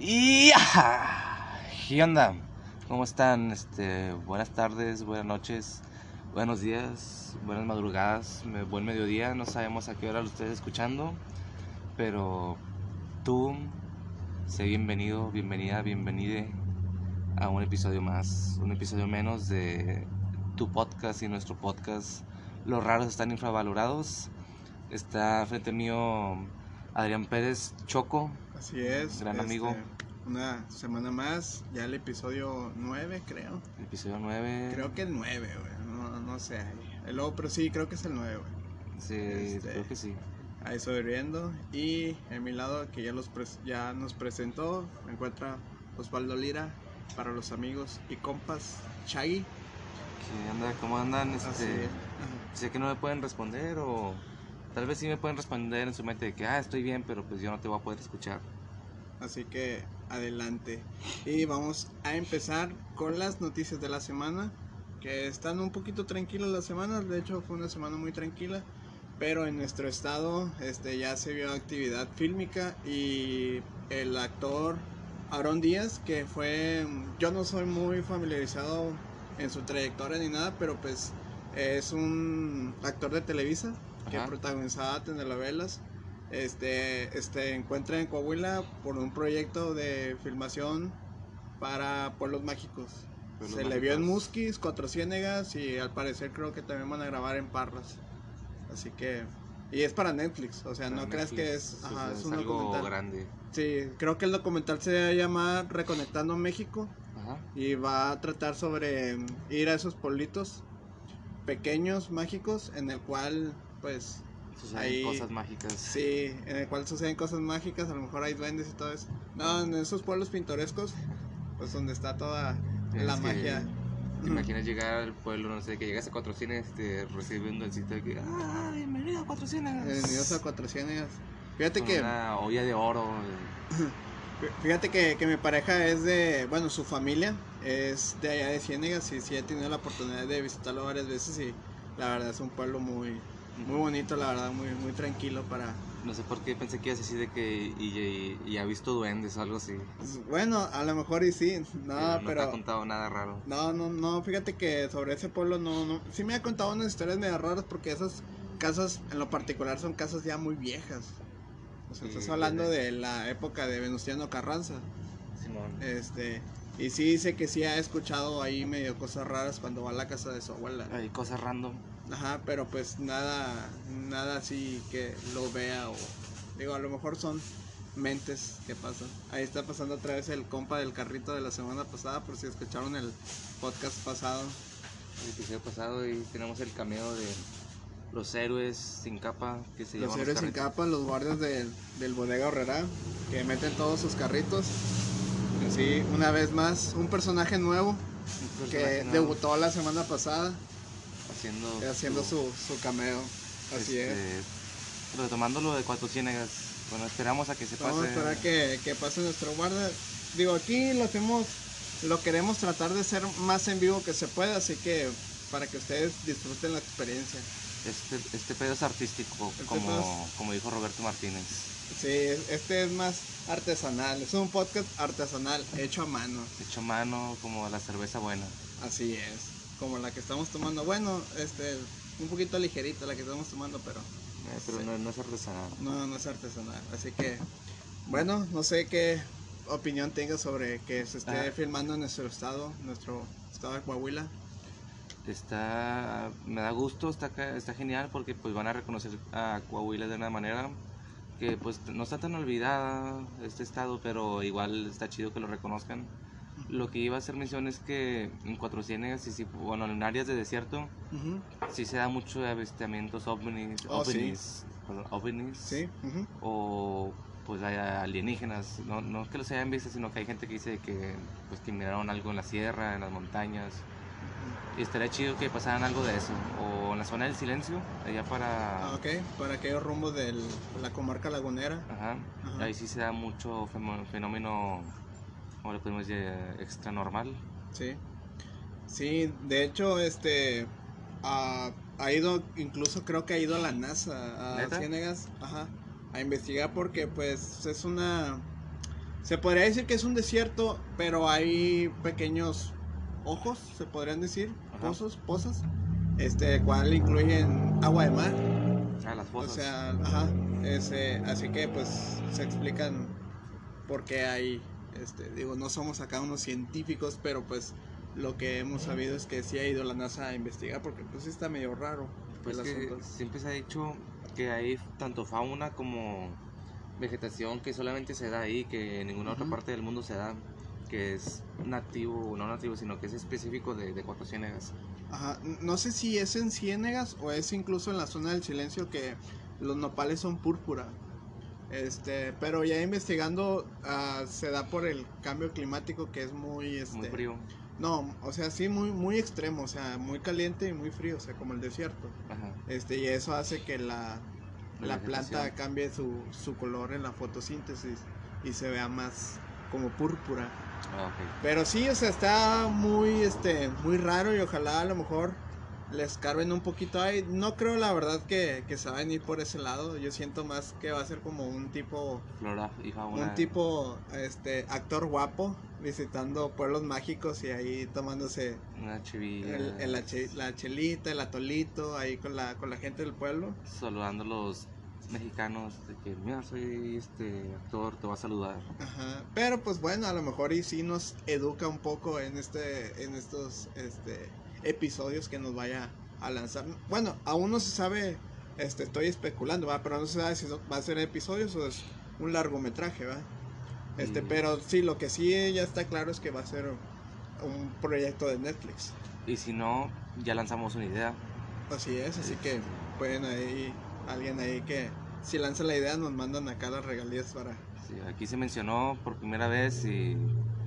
Y ¿qué onda? ¿Cómo están? Este, buenas tardes, buenas noches, buenos días, buenas madrugadas, buen mediodía. No sabemos a qué hora lo estés escuchando, pero tú, sé bienvenido, bienvenida, bienvenide a un episodio más, un episodio menos de tu podcast y nuestro podcast. Los raros están infravalorados. Está frente mío Adrián Pérez Choco. Así es. Gran este, amigo. Una semana más, ya el episodio 9, creo. El episodio 9. Creo que el 9, güey. No, no sé. El logo, pero sí, creo que es el 9, güey. Sí, este- creo que sí. Ahí sobreviviendo. Y en mi lado, que ya, los ya nos presentó, me encuentra Osvaldo Lira para los amigos y compas. Chaggy. ¿Qué onda? ¿Cómo andan? Este, es. sé que no me pueden responder o tal vez sí me pueden responder en su mente de que, ah, estoy bien, pero pues yo no te voy a poder escuchar. Así que adelante. Y vamos a empezar con las noticias de la semana. Que están un poquito tranquilas las semanas. De hecho, fue una semana muy tranquila. Pero en nuestro estado este, ya se vio actividad fílmica. Y el actor Aaron Díaz, que fue. Yo no soy muy familiarizado en su trayectoria ni nada, pero pues es un actor de Televisa que protagonizaba telenovelas este, este encuentra en Coahuila por un proyecto de filmación para Pueblos Mágicos. Pueblos Se le vio en. Musquis, Cuatro Ciénegas y al parecer creo que también van a grabar en Parras. Así que... Y es para Netflix, o sea, Para no creas que Netflix, es... Ajá, un algo documental. grande. Sí, creo que el documental se va a llamar Reconectando México Ajá. y va a tratar sobre ir a esos pueblitos pequeños, mágicos, en el cual pues Suceden Ahí- cosas mágicas. Sí, en el cual suceden cosas mágicas, a lo mejor hay duendes y todo eso. No, en esos pueblos pintorescos, pues donde está toda la magia. ¿Te imaginas llegar al pueblo, no sé, que llegas a Cuatro Cienes, te recibe un duendecito de que, ah, bienvenido a Cuatro Cienes. Bienvenidos a Cuatro Ciénegas. Fíjate Con que, una olla de oro. fíjate que, que mi pareja es de, bueno, su familia es de allá de Ciénegas y sí he tenido la oportunidad de visitarlo varias veces y la verdad es un pueblo muy, muy bonito, la verdad, muy, muy tranquilo para, No sé por qué pensé que ibas a decir de que y, y, y ha visto duendes o algo así. bueno, a lo mejor y sí, no, no te pero... ha contado nada raro. No, no, no, fíjate que sobre ese pueblo no, no. Sí me ha contado unas historias medio raras porque esas casas en lo particular son casas ya muy viejas. O sea, Sí, estás hablando de la época de Venustiano Carranza. Simón. Este, y sí dice que sí ha escuchado ahí medio cosas raras cuando va a la casa de su abuela. Hay cosas random. Ajá, pero pues nada, nada así que lo vea o digo, a lo mejor son mentes que pasan. Ahí está pasando otra vez el compa del carrito de la semana pasada, por si escucharon el podcast pasado. El episodio pasado y tenemos el cameo de los héroes sin capa que se Los héroes sin capa, los guardias del, del bodega horrera, que meten todos sus carritos. Así, una vez más, un personaje nuevo Un que nuevo debutó la semana pasada haciendo, haciendo su, su cameo. Así es. este, Retomando lo de Cuatro Ciénegas. Bueno, esperamos a que se Vamos a pase. esperar que, que pase nuestro guardia. Digo, aquí lo hacemos, lo queremos tratar de ser más en vivo que se pueda, así que para que ustedes disfruten la experiencia. Este, este pedo es artístico, Este como, como dijo Roberto Martínez. Sí, este es más artesanal, es un podcast artesanal, hecho a mano. Hecho a mano, como la cerveza buena. Así es, como la que estamos tomando. Bueno, este, un poquito ligerita la que estamos tomando, pero Eh, pero Sí. no, no es artesanal. no, no es artesanal. Así que, bueno, no sé qué opinión tengas sobre que se esté Ah. filmando en nuestro estado, nuestro estado de Coahuila. Está, me da gusto, está, está genial porque pues van a reconocer a Coahuila de una manera que pues no está tan olvidada este estado, pero igual está chido que lo reconozcan. Lo que iba a hacer mención es que en Cuatro Ciénegas, y sí, bueno, en áreas de desierto, Ujú, sí se da mucho de avistamientos ovnis, Oh, sí. ovnis, perdón, ovnis, Sí, ujú. o pues hay alienígenas, no, no es que los hayan visto, sino que hay gente que dice que pues que miraron algo en la sierra, en las montañas, y estaría chido que pasaran algo de eso, o en la zona del silencio, allá para... Ah, ok, para aquellos rumbos de la comarca lagunera. Ajá, Ajá. ahí sí se da mucho fenómeno, como le podemos decir, extra normal. Sí. Sí, de hecho, este ha, ha ido, incluso creo que ha ido a la NASA, a ¿Neta? Ciénegas, ajá, a investigar porque pues es una Se podría decir que es un desierto, pero hay pequeños ojos, se podrían decir, Ajá. pozos, pozas, este, cual incluyen agua de mar. Ah, las O fosas. sea, ajá, ese, así que pues se explican por qué hay, este, digo, no somos acá unos científicos, pero pues lo que hemos sabido es que sí ha ido la NASA a investigar, porque pues está medio raro Pues que siempre se ha dicho que hay tanto fauna como vegetación que solamente se da ahí, que en ninguna otra Ujú. parte del mundo se da, que es nativo, no nativo, sino que es específico de, de Cuatro Ciénegas. Ajá, no sé si es en Ciénegas o es incluso en la zona del silencio que los nopales son púrpura. Este, pero ya investigando ah, se da por el cambio climático que es muy este Muy frío. No, o sea, sí muy muy extremo, o sea, muy caliente y muy frío, o sea, como el desierto. Ajá. Este, y eso hace que la, La la planta cambie su, su color en la fotosíntesis y se vea más como púrpura. Ah. Pero sí, o sea, está muy, este, muy raro y ojalá a lo mejor les carben un poquito ahí. No creo la verdad que, que se vayan a ir por ese lado. Yo siento más que va a ser como un tipo, Flora un tipo, este, actor guapo visitando pueblos mágicos y ahí tomándose Una chivilla. el, el- la, che- la chelita, el atolito, ahí con la, con la gente del pueblo. Saludando a los mexicanos de que, mira, soy este actor, te va a saludar. Ajá. Pero pues bueno, a lo mejor y sí nos educa un poco en este, en estos, este, episodios que nos vaya a lanzar. Bueno, aún no se sabe, este, estoy especulando, ¿va? Pero no se sabe si va a ser episodios o es un largometraje, ¿va? Este, Y- pero sí, lo que sí ya está claro es que va a ser un proyecto de Netflix. Y si no, ya lanzamos una idea. Así es, así que pueden ahí, alguien ahí que si lanza la idea nos mandan acá las regalías para... Sí, aquí se mencionó por primera vez y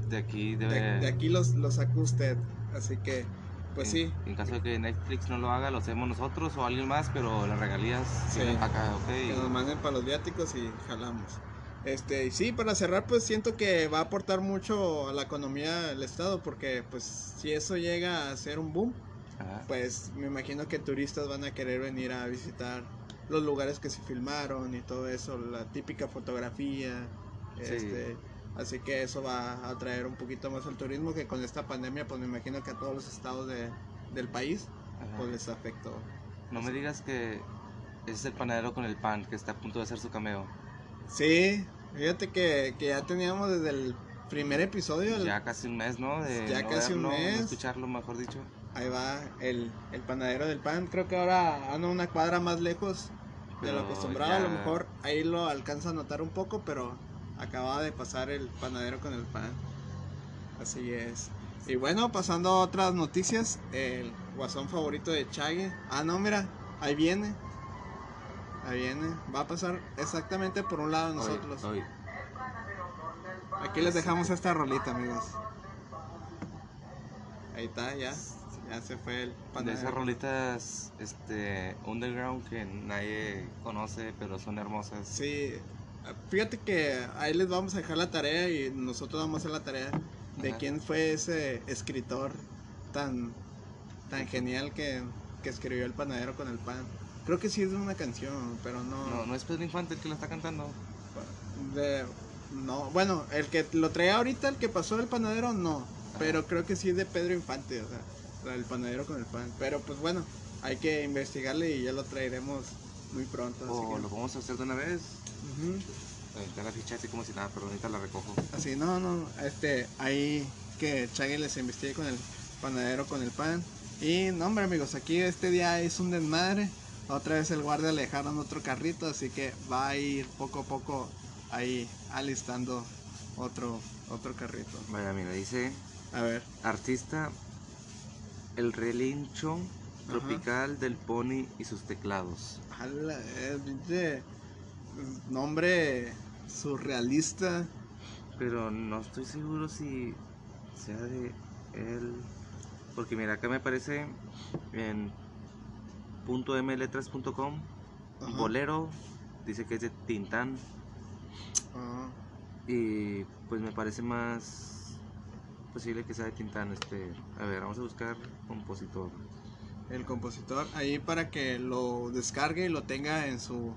de aquí debe... De, de aquí los, los sacó usted, así que, pues en, sí, En caso de que Netflix no lo haga, lo hacemos nosotros o alguien más, pero las regalías Sí. vienen para acá, ¿ok? que nos manden para los viáticos y jalamos. Este, y sí, para cerrar, pues siento que va a aportar mucho a la economía del estado, porque pues si eso llega a ser un boom, Ajá. pues me imagino que turistas van a querer venir a visitar los lugares que se filmaron y todo eso, la típica fotografía, Sí. este, así que eso va a atraer un poquito más al turismo que con esta pandemia, pues me imagino que a todos los estados de, del país, Ajá. pues les afectó. No me digas que es el panadero con el pan que está a punto de hacer su cameo. Sí, fíjate que, que ya teníamos desde el primer episodio, el- Ya casi un mes, ¿no? De Ya no casi un verlo, no mes. escucharlo, mejor dicho. ahí va el, el panadero del pan, creo que ahora anda una cuadra más lejos de lo Pero acostumbrado, a lo ya- mejor ahí lo alcanza a notar un poco, pero acababa de pasar el panadero con el pan. Así es. Y bueno, pasando a otras noticias, el guasón favorito de Chaggy. Ah, no, mira, ahí viene. Ahí viene. Va a pasar exactamente por un lado de nosotros. Aquí les dejamos esta rolita, amigos. Ahí está, ya. Ya se fue el De panadero. esas rolitas este, underground que nadie conoce, pero son hermosas. Sí, fíjate que ahí les vamos a dejar la tarea y nosotros vamos a hacer la tarea de Ajá. quién fue ese escritor tan, tan genial que, que escribió El panadero con el pan. Creo que sí es una canción, pero no. No, no es Pedro Infante el que la está cantando. de- no, bueno, el que lo traía ahorita, el que pasó el panadero, no. Pero creo que sí es de Pedro Infante, o sea, del panadero con el pan. Pero pues bueno, hay que investigarle y ya lo traeremos muy pronto. así O que- lo vamos a hacer de una vez. Aventar la ficha así como si nada, pero ahorita la recojo. Así, no, no, este, ahí que Chaggy les investigue con el panadero con el pan. Y no, hombre, amigos, aquí este día es un desmadre. Otra vez el guardia le dejaron otro carrito, así que va a ir poco a poco ahí alistando otro, otro carrito. Vaya, mira, dice A ver, artista El relincho tropical del pony y sus teclados. eh, nombre surrealista. Pero no estoy seguro si sea de él. Porque mira, acá me aparece en .mletras.com. Bolero, dice que es de Tintán. Ah, Y pues me parece más posible que sea de Tintán. Este, a ver, vamos a buscar compositor. el compositor ahí para que lo descargue y lo tenga en su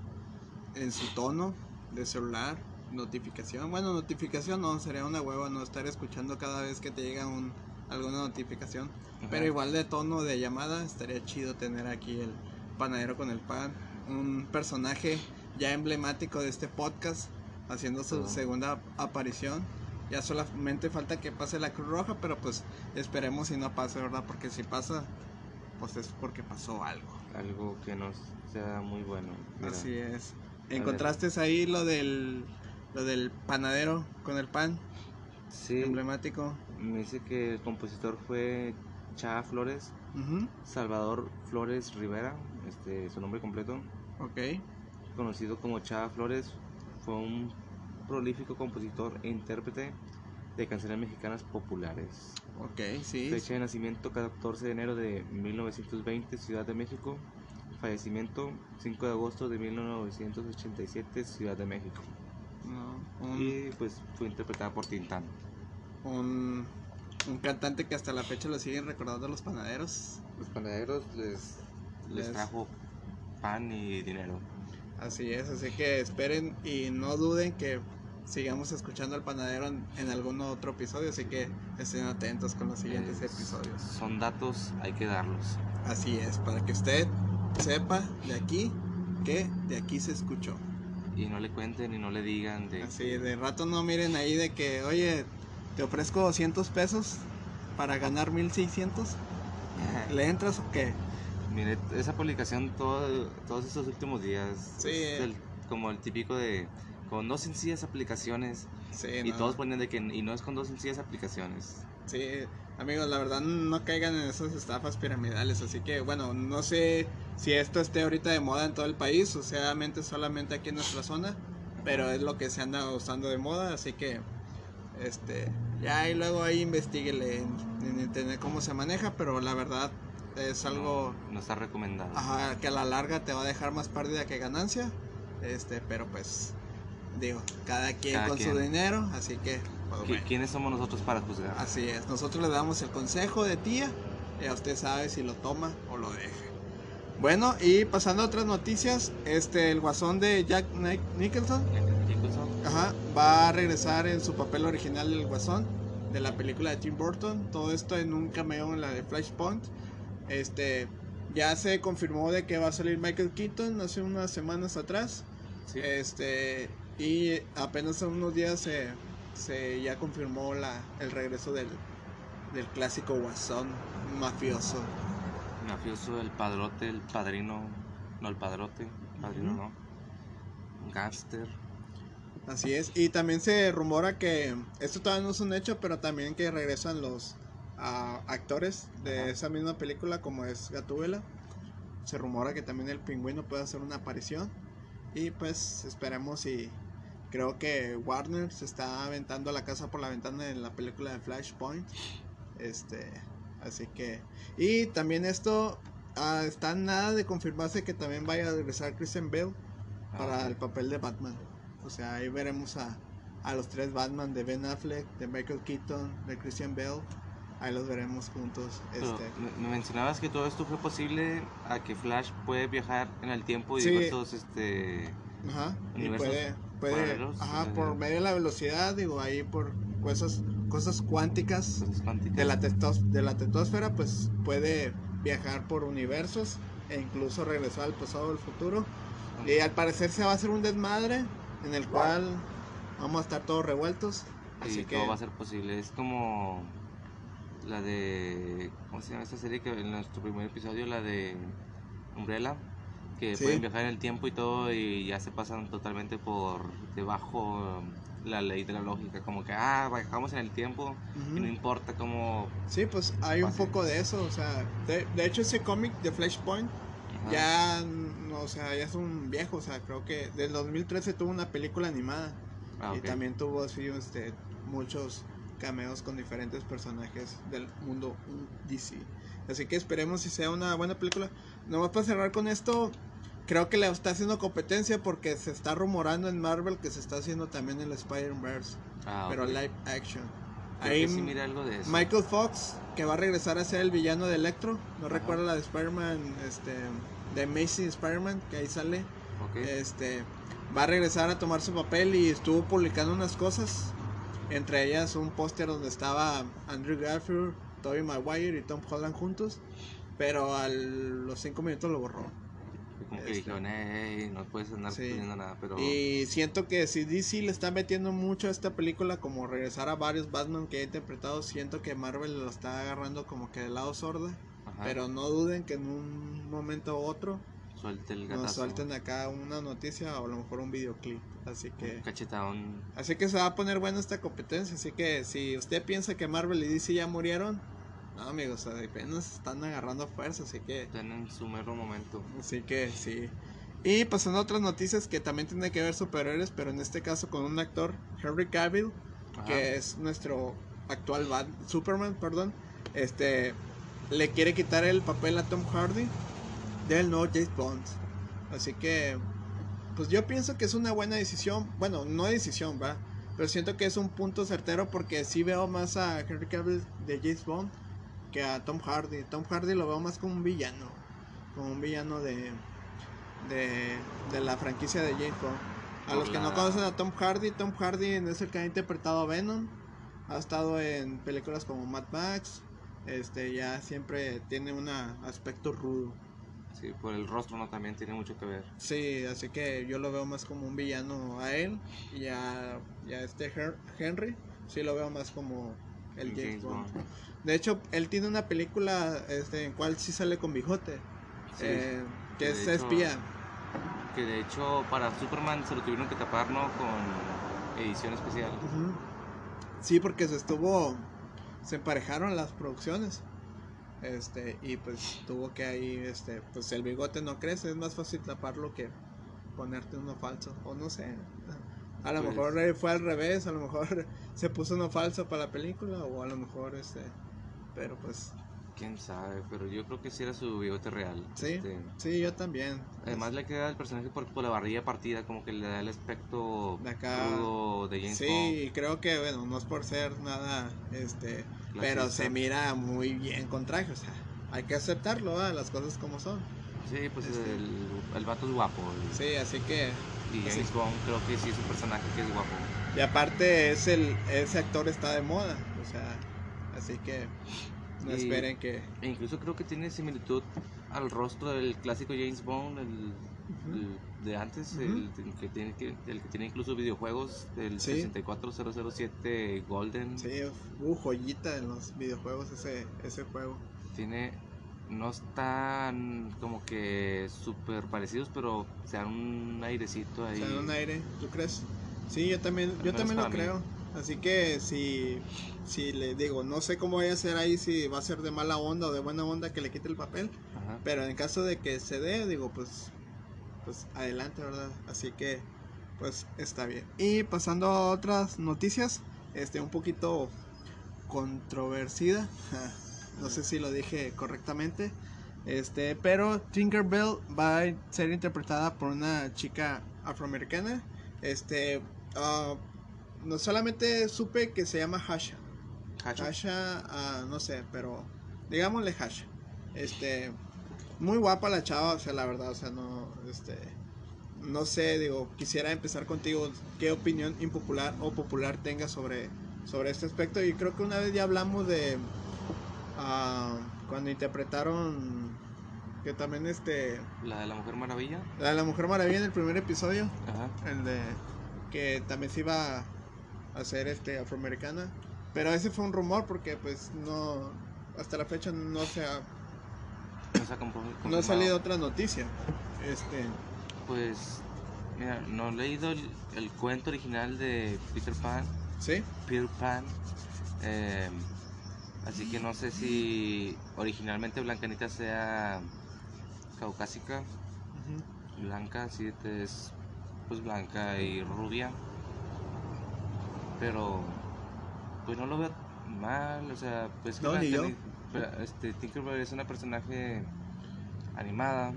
en su tono de celular notificación. Bueno, notificación no, sería una hueva no estar escuchando cada vez que te llega un, alguna notificación. Ajá. Pero igual de tono de llamada, estaría chido tener aquí el panadero con el pan. Un personaje ya emblemático de este podcast, haciendo su segunda aparición. Ya solamente falta que pase la Cruz Roja, pero pues esperemos si no pase, ¿verdad? Porque si pasa, pues es porque pasó algo. Algo que no sea muy bueno. Mira, Así es. ¿Encontraste ahí lo del, lo del panadero con el pan Sí, emblemático? me dice que el compositor fue Chava Flores, Salvador Flores Rivera, este, su nombre completo, Ok. conocido como Chava Flores, fue un prolífico compositor e intérprete de canciones mexicanas populares. Ok, sí. Fecha de nacimiento 14 de enero de 1920, Ciudad de México. Fallecimiento 5 de agosto de 1987, Ciudad de México. No, un, Y pues fue interpretada por Tintán. un, un cantante que hasta la fecha lo siguen recordando los panaderos. Los panaderos les, les Les- trajo pan y dinero. Así es, así que esperen y no duden que sigamos escuchando al panadero en, en algún otro episodio, así que estén atentos con los siguientes episodios. Son datos, hay que darlos. Así es, para que usted sepa de aquí que de aquí se escuchó. Y no le cuenten y no le digan de... Así, de rato no miren ahí de que, oye, te ofrezco 200 pesos para ganar 1600. ¿Le entras o qué? Mire, esa publicación todo, todos estos últimos días Sí. es el- como el típico de con dos sencillas aplicaciones Sí, y no. todos ponen de que y no es con dos sencillas aplicaciones. Sí, amigos, la verdad no caigan en esas estafas piramidales, así que bueno, no sé si esto esté ahorita de moda en todo el país, o sea, mente solamente aquí en nuestra zona, pero es lo que se anda usando de moda, así que este ya y luego ahí investiguele en, en internet cómo se maneja, pero la verdad es algo no, no está recomendado. ajá, que a la larga te va a dejar más pérdida que ganancia, este, pero pues digo, cada quien Cada con su dinero, así que pues, ¿Qui- bueno. ¿Quiénes somos nosotros para juzgar? Así es, nosotros le damos el consejo de tía y a usted sabe si lo toma o lo deja. Bueno, y pasando a otras noticias, este el guasón de Jack Ni- Nicholson Nicholson. ajá, va a regresar en su papel original del guasón de la película de Tim Burton, todo esto en un cameo en la de Flashpoint. Este ya se confirmó de que va a salir Michael Keaton hace unas semanas atrás. Sí. Este, y apenas hace unos días se, se ya confirmó la, el regreso del, del clásico guasón mafioso. Mafioso, el padrote, el padrino. No, el padrote. Padrino Ujú. no. Gangster. Así es. Y también se rumora que, esto todavía no es un hecho, pero también que regresan los ah, actores de esa misma película, como es Gatúbela. Se rumora que también el pingüino puede hacer una aparición. Y pues esperemos y creo que Warner se está aventando la casa por la ventana en la película de Flashpoint. Este, así que... Y también esto ah, está nada de confirmarse que también vaya a regresar Christian Bale para Ah, el papel de Batman. O sea, ahí veremos a, a los tres Batman de Ben Affleck, de Michael Keaton, de Christian Bale. Ahí los veremos juntos. Este, me- me mencionabas que todo esto fue posible a que Flash puede viajar en el tiempo y Sí. diversos este ajá, y universos puede, puede paralelos, ajá, por medio de la velocidad, digo, ahí por cosas, cosas cuánticas de la, tetos- de la tetosfera, pues puede viajar por universos e incluso regresar al pasado o al futuro. Y al parecer se va a hacer un desmadre en el cual vamos a estar todos revueltos. y Así que todo va a ser posible. Es como la de. ¿Cómo se llama esta serie? Que en nuestro primer episodio, la de Umbrella. Que Sí. pueden viajar en el tiempo y todo y ya se pasan totalmente por debajo um, la ley de la lógica. Como que, ah, viajamos en el tiempo y no importa cómo. Sí, pues hay un poco de eso, o sea, de, de hecho ese cómic de Flashpoint Ajá. ya, no, o sea, ya es un viejo, o sea, creo que del 2013 tuvo una película animada Ah, y también tuvo así, este, muchos cameos con diferentes personajes del mundo DC. Así que esperemos si sea una buena película. Nomás para cerrar con esto, creo que le está haciendo competencia porque se está rumorando en Marvel que se está haciendo también el Spider-Verse, Ah, pero live action. Creo Ahí sí mira algo de eso. Michael Fox, que va a regresar a ser el villano de Electro. No Ajá. recuerdo la de Spider-Man, este, de Amazing Spider-Man, que ahí sale. Ok. Este, va a regresar a tomar su papel y estuvo publicando unas cosas. Entre ellas un póster donde estaba Andrew Garfield, Tobey Maguire y Tom Holland juntos. Pero a los cinco minutos lo borró. Como que Este. dijeron, "Ey, no puedes andar Sí. nada, pero... Y siento que si DC le está metiendo mucho a esta película, como regresar a varios Batman que ha interpretado, siento que Marvel lo está agarrando como que del lado sorda. Ajá, Pero no duden que en un momento u otro suelte el nos suelten acá una noticia o a lo mejor un videoclip. Así que, Un cachetadón. así que se va a poner buena esta competencia. Así que si usted piensa que Marvel y DC ya murieron, no amigos, apenas están agarrando fuerza. Así que, Están en su mero momento. así que sí. Y pasando a otras noticias que también tienen que ver superhéroes, pero en este caso con un actor, Henry Cavill, Ajá. que es nuestro actual Bat- Superman, perdón, este le quiere quitar el papel a Tom Hardy del nuevo James Bond. Así que pues yo pienso que es una buena decisión, bueno, no decisión, va, pero siento que es un punto certero porque sí veo más a Henry Cavill de James Bond que a Tom Hardy. Tom Hardy lo veo más como un villano, como un villano de de, de la franquicia de James Bond. A los que no conocen a Tom Hardy, Tom Hardy es el que ha interpretado a Venom. Ha estado en películas como Mad Max. Este ya siempre tiene un aspecto rudo. Sí, por el rostro no también tiene mucho que ver. Sí, así que yo lo veo más como un villano a él. Y a, y a este Henry, sí lo veo más como el Un James, Bond. De hecho, él tiene una película este, en cual sí sale con bigote. Sí, eh, que es hecho- espía. Que de hecho para Superman se lo tuvieron que tapar, ¿no? Con edición especial. Sí, porque se estuvo. Se emparejaron las producciones. Este, y pues tuvo que ahí, este, pues el bigote no crece, es más fácil taparlo que ponerte uno falso. O no sé. A lo Pues- mejor eh, fue al revés, a lo mejor se puso uno falso para la película, o a lo mejor este. Pero pues, Quién sabe, pero yo creo que sí era su bigote real. sí, Este, sí, yo también. Además le queda el personaje por, por la barrilla partida, como que le da el aspecto De acá. crudo de James Sí, y creo que, bueno, no es por ser nada, este, pero Clasista. se mira muy bien con traje, o sea, hay que aceptarlo, ¿va? las cosas como son. Sí, pues Este- el, el vato es guapo. y- Sí, así que, Y sí. James Bond creo que sí es un personaje que es guapo. y aparte es el, ese actor está de moda, o sea, así que no Y- esperen que... E incluso creo que tiene similitud al rostro del clásico James Bond, el, el de antes, el, que tiene, que, el que tiene incluso videojuegos, el Sí. 64007 Golden. Sí, uh, joyita en los videojuegos ese, ese juego. Tiene, no están como que súper parecidos, pero se dan un airecito ahí. sea, en un aire, ¿tú crees? Sí, yo también, yo también lo mí. creo. Así que si, si le digo, no sé cómo voy a hacer ahí, si va a ser de mala onda o de buena onda que le quite el papel. Ajá. Pero en caso de que se dé, digo, pues, pues adelante, ¿verdad? Así que, pues está bien. Y pasando a otras noticias, este, un poquito controversida. no sé si lo dije correctamente. Este, pero Tinkerbell va a ser interpretada por una chica afroamericana. Este, ah, no solamente supe que se llama Hasha. Hacho. Hasha, ah, no sé, pero digámosle Hasha. Este, muy guapa la chava, o sea, la verdad, o sea, no, este, no sé, digo, quisiera empezar contigo, qué opinión impopular o popular tengas sobre, sobre este aspecto. Y creo que una vez ya hablamos de ah, cuando interpretaron que también este La de la Mujer Maravilla. la de la Mujer Maravilla en el primer episodio, Ajá. el de que también se iba a hacer este afroamericana, pero ese fue un rumor porque pues no hasta la fecha no se ha No, se ha no ha salido otra noticia. Este, Pues, mira, no he leído el, el cuento original de Peter Pan. ¿sí? Peter Pan. eh, así que no sé si originalmente Blancanita sea caucásica, Ujú. blanca, sí, es pues blanca y rubia. Pero, pues no lo veo mal, o sea, pues que No, ni yo. Este, Tinkerbell es una personaje animada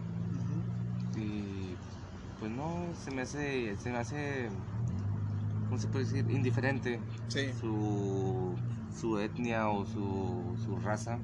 y pues no se me hace se me hace ¿cómo se puede decir? indiferente Sí. su su etnia o su, su raza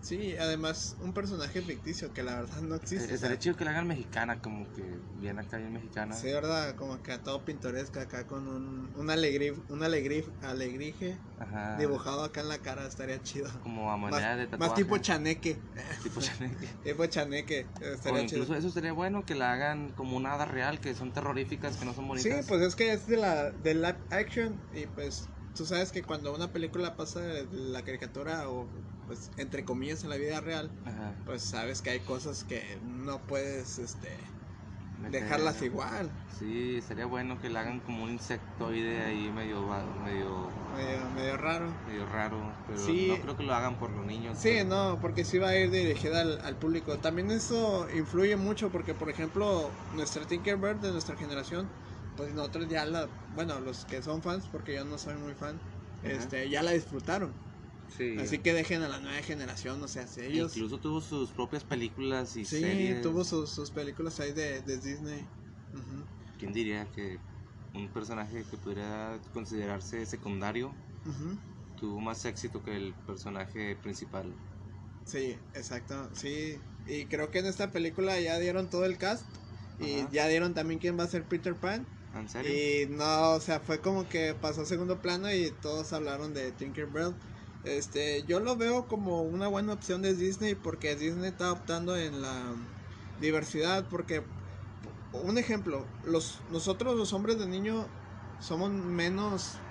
Sí, además un personaje ficticio que la verdad no existe. Eh, Estaría chido que la hagan mexicana, como que bien acá, bien mexicana. Sí, verdad, como que todo pintoresca acá con un, un alegrí, un alegrí, alegrije Ajá. dibujado acá en la cara, estaría chido. Como a Más, manera de tatuaje. más tipo chaneque, Tipo chaneque. tipo chaneque, O estaría chido. incluso eso sería bueno que la hagan como una hada real, que son terroríficas, que no son Sí, bonitas. pues es que es de la de live action y pues tú sabes que cuando una película pasa de la caricatura o pues entre comillas en la vida real, Ajá. pues sabes que hay cosas que no puedes este Meter- dejarlas igual, Sí, sería bueno que la hagan como un insectoide ahí medio, medio, medio, medio raro. medio raro, pero Sí. no creo que lo hagan por los niños. Sí, pero- no, porque sí va a ir dirigida al, al público. También eso influye mucho porque, por ejemplo, nuestra Tinkerbird de nuestra generación, pues nosotros ya la, bueno, los que son fans, porque yo no soy muy fan, Ajá. este, ya la disfrutaron. Sí. Así que dejen a la nueva generación, o sea, si ellos... Incluso tuvo sus propias películas y Sí, series. tuvo sus, sus películas ahí de, de Disney. Ujú, ¿Quién diría que un personaje que pudiera considerarse secundario tuvo más éxito que el personaje principal? Sí, exacto, sí. Y creo que en esta película ya dieron todo el cast. Y Ajá. ya dieron también quién va a ser Peter Pan. ¿En serio? Y no, o sea, fue como que pasó a segundo plano y todos hablaron de Tinkerbell. Este, yo lo veo como una buena opción de Disney porque Disney está optando en la diversidad porque un ejemplo, los nosotros los hombres de niño somos menos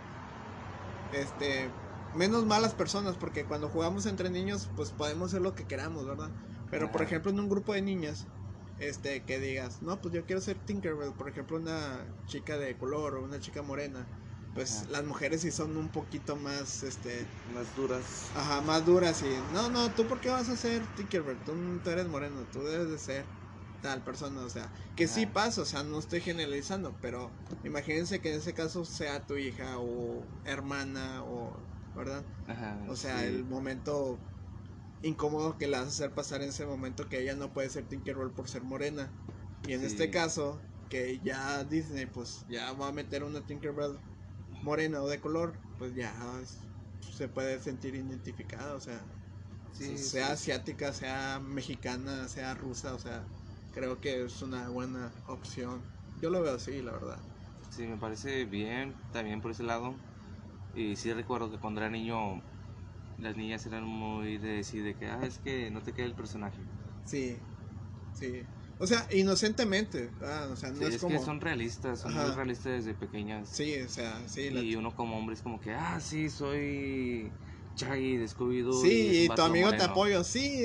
este menos malas personas porque cuando jugamos entre niños pues podemos hacer lo que queramos, ¿verdad? Pero por ejemplo en un grupo de niñas este que digas, no, pues yo quiero ser Tinkerbell, por ejemplo, una chica de color o una chica morena, pues Ajá. las mujeres sí son un poquito más este Más duras. ajá, más duras y no, no, tú por qué vas a ser Tinkerbell? Tú, tú eres moreno, tú debes de ser tal persona, o sea, que sí pasa, o sea, no estoy generalizando, pero imagínense que en ese caso sea tu hija o hermana o, ¿verdad? Ajá, O sea, sí. el momento incómodo que le vas a hacer pasar en ese momento que ella no puede ser Tinkerbell por ser morena. Y en Sí. este caso, que ya Disney pues ya va a meter una Tinkerbell morena o de color, pues ya se puede sentir identificada, o sea, Sí, sea sí. asiática, sea mexicana, sea rusa, o sea, creo que es una buena opción. Yo lo veo así, la verdad. Sí, me parece bien también por ese lado. Y sí recuerdo que cuando era niño, las niñas eran muy de decir de que, ah, es que no te queda el personaje. Sí, sí. O sea, inocentemente, ¿verdad? o sea, no Sí, es, es, como... que son realistas, son Ajá. muy realistas desde pequeñas. Sí, o sea, sí. la- Y uno como hombre es como que, ah, sí, soy Chaggy de Scooby-Doo. Sí, y tu amigo te moreno". apoya, sí,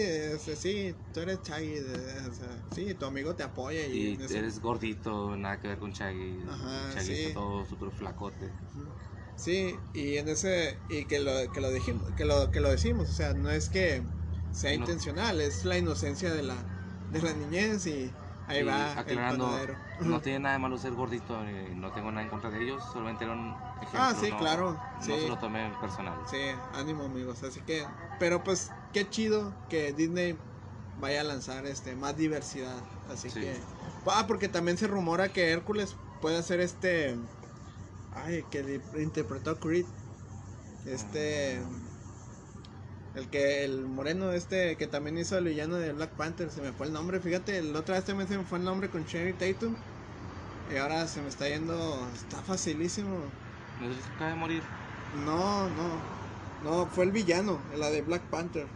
sí, tú eres Chaggy, de- o sea, sí, tu amigo te apoya y, eres gordito, nada que ver con Chaggy. Ajá, Chaggy sí. está todo súper flacote. Ujú. Sí, y en ese, y que lo, que lo dijimos, que lo, que lo decimos, o sea, no es que sea No. intencional, es la inocencia de la, de la niñez y ahí Y va aclarando, el panadero. no tiene nada de malo ser gordito, eh, no tengo nada en contra de ellos, solamente era un ejemplo. Ah, sí, no- claro, No sí. se lo tomé personal. Sí, ánimo amigos, así que, pero pues qué chido que Disney vaya a lanzar este más diversidad, así Sí. que, ah, porque también se rumora que Hércules puede hacer este, ay, que interpretó Creed, este, el que, el moreno este que también hizo el villano de Black Panther, se me fue el nombre, fíjate, la otra vez también se me fue el nombre con Cherry Tatum, y ahora se me está yendo, está facilísimo. ¿No es el que acaba de morir? No, no. No, fue el villano, la de Black Panther.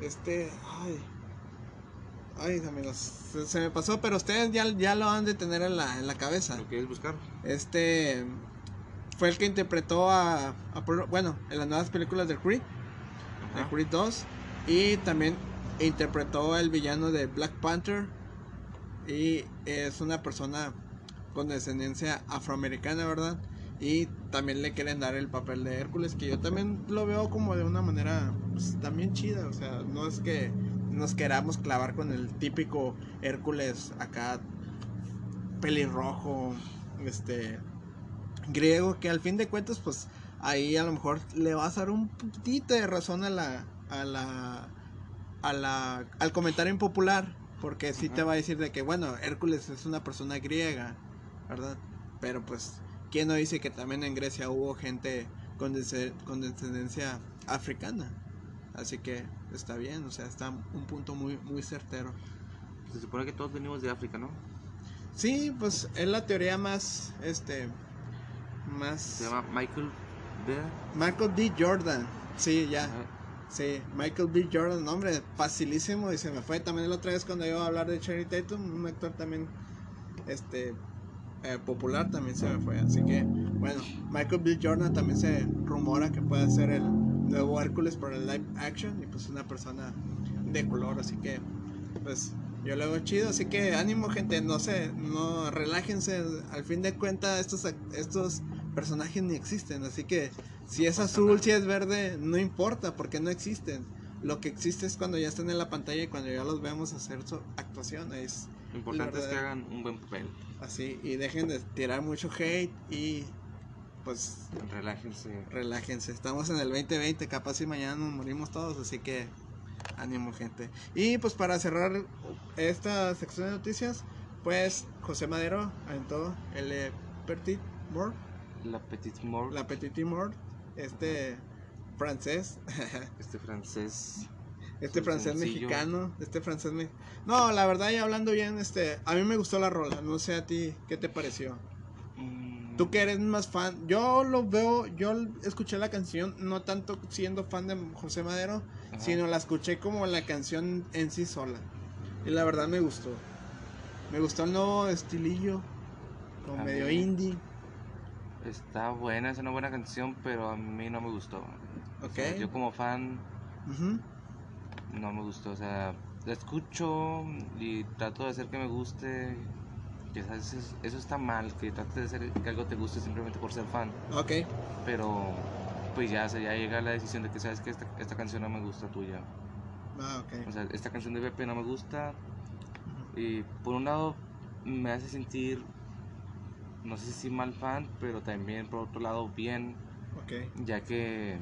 Este, ay. Ay, amigos, se, se me pasó, pero ustedes ya, ya lo han de tener en la, en la cabeza. ¿Lo quieres buscar? Este fue el que interpretó a, bueno, en las nuevas películas de Creed, de. Creed 2 y también interpretó el villano de Black Panther y es una persona con descendencia afroamericana, ¿verdad? Y también le quieren dar el papel de Hércules, que yo también lo veo como de una manera pues, también chida, o sea, no es que nos queramos clavar con el típico Hércules acá pelirrojo, este griego, que al fin de cuentas, pues ahí a lo mejor le vas a dar un poquitito de razón a la, a la, a la, al comentario impopular, porque sí te va a decir de que, bueno, Hércules es una persona griega, ¿verdad? Pero pues, ¿quién no dice que también en Grecia hubo gente con, con descendencia africana? Así que está bien, o sea, está un punto muy, muy certero. Se supone que todos venimos de África, ¿no? Sí, pues es la teoría más, este, más... Se llama Michael B. Michael B. Jordan. Sí, ya. Ajá. Sí, Michael B. Jordan, nombre facilísimo y se me fue también la otra vez cuando iba a hablar de Cherry Tatum, un actor también este eh, popular también se me fue, así que bueno, Michael B. Jordan también se rumora que puede ser el nuevo Hércules para el live action y pues una persona de color, así que pues yo lo hago chido, así que ánimo gente, no sé, no relájense, al fin de cuentas estos estos personajes ni existen, así que si es azul, si es verde, no importa porque no existen. Lo que existe es cuando ya están en la pantalla y cuando ya los vemos hacer su actuación, es Lo importante es que hagan un buen papel. así y dejen de tirar mucho hate y pues Relájense. relájense. Estamos en el 2020, capaz si mañana nos morimos todos, así que ánimo gente. Y pues para cerrar esta sección de noticias, pues José Madero aventó el eh, Petit Mort, La Petite Mort, la Petit Mort, este francés, este francés. este Su francés sencillo. mexicano, este francés me... No, la verdad ya hablando bien, este, a mí me gustó la rola, no sé a ti, ¿qué te pareció? mm, Tú que eres más fan, yo lo veo, yo escuché la canción no tanto siendo fan de José Madero, Ajá. sino la escuché como la canción en sí sola. Y la verdad me gustó. Me gustó el nuevo estilillo, como medio indie. Está buena, es una buena canción, pero a mí no me gustó. O sea, Ok. yo como fan no me gustó. O sea, la escucho y trato de hacer que me guste. Sabes, eso, eso está mal, que trates de hacer que algo te guste simplemente por ser fan. Ok, Pero pues ya, ya llega la decisión de que sabes que esta, esta canción no me gusta tuya. ah, ok. O sea, esta canción de Pepe no me gusta. Y por un lado me hace sentir, no sé si mal fan, pero también por otro lado bien, Ok, ya que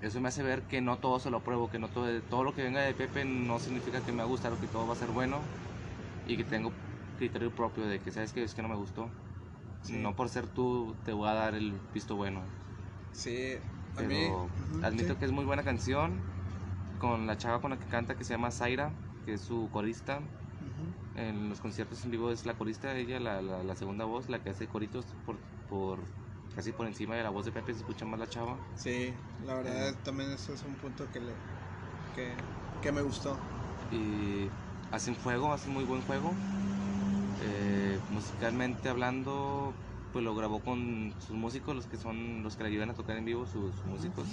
eso me hace ver que no todo se lo apruebo, que no todo, todo lo que venga de Pepe no significa que me va a gustar o que todo va a ser bueno y que tengo criterio propio de que sabes que es que no me gustó. Sí. No por ser tú te voy a dar el visto bueno. Sí. A Pero mí, admito sí. que es muy buena canción con la chava con la que canta que se llama Zaira, que es su corista. En los conciertos en vivo es la corista, ella la, la, la segunda voz, la que hace coritos por, por casi por encima de la voz de Pepe, se escucha más la chava. Sí, la verdad Ujú. también eso es un punto que le que, que me gustó. Y hacen fuego, hacen muy buen juego. Eh, musicalmente hablando, pues lo grabó con sus músicos, los que son los que le ayudan a tocar en vivo, sus, sus músicos.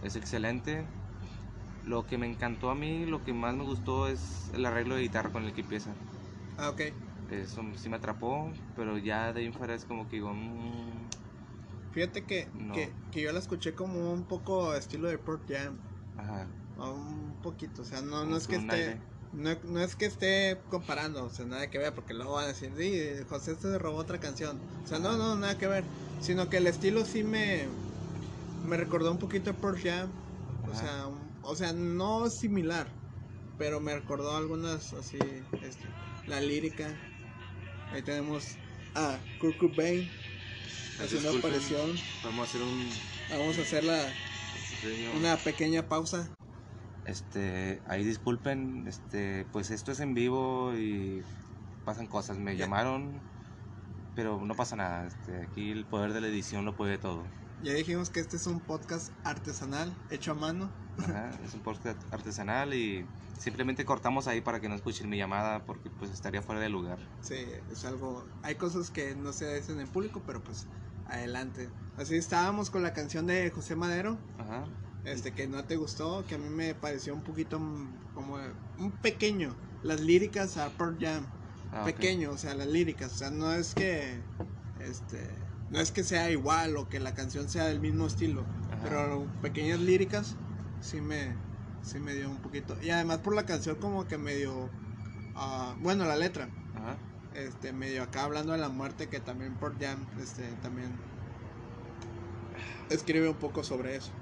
Es excelente. Lo que me encantó a mí, lo que más me gustó es el arreglo de guitarra con el que empieza. Ah, ok. Eso sí me atrapó, pero ya de ahí en fuera es como que digo, mm, Fíjate que, No. que, que yo la escuché como un poco estilo de Pearl Jam. ajá, Un poquito, o sea, no, no es que esté. aire. No, no es que esté comparando, o sea, nada que ver, porque luego van a decir, sí, José se robó otra canción. O sea, no, no, nada que ver. Sino que el estilo sí me, me recordó un poquito a Pearl Jam. O sea, un- o sea, no similar, pero me recordó algunas así, este, la lírica. Ahí tenemos a Kurt Cobain haciendo aparición. Vamos a hacer un Vamos a hacer la, una pequeña pausa. Este, ahí disculpen, este, pues esto es en vivo y pasan cosas. Me llamaron, pero no pasa nada. Este, aquí el poder de la edición lo puede todo. Ya dijimos que este es un podcast artesanal, hecho a mano. Ajá, es un podcast artesanal y simplemente cortamos ahí para que no escuchen mi llamada porque pues estaría fuera de lugar. Sí, es algo. Hay cosas que no se dicen en público, pero pues adelante. Así estábamos con la canción de José Madero, Ajá. Este que no te gustó, que a mí me pareció un poquito como un pequeño. Las líricas a Pearl Jam, Ah, pequeño, o sea, las líricas, o sea, no es que este no es que sea igual o que la canción sea del mismo estilo, Ajá. pero pequeñas líricas sí me sí me dio un poquito. Y además por la canción como que medio ah, bueno, la letra Ajá. este medio acá hablando de la muerte que también por Jam este también escribe un poco sobre eso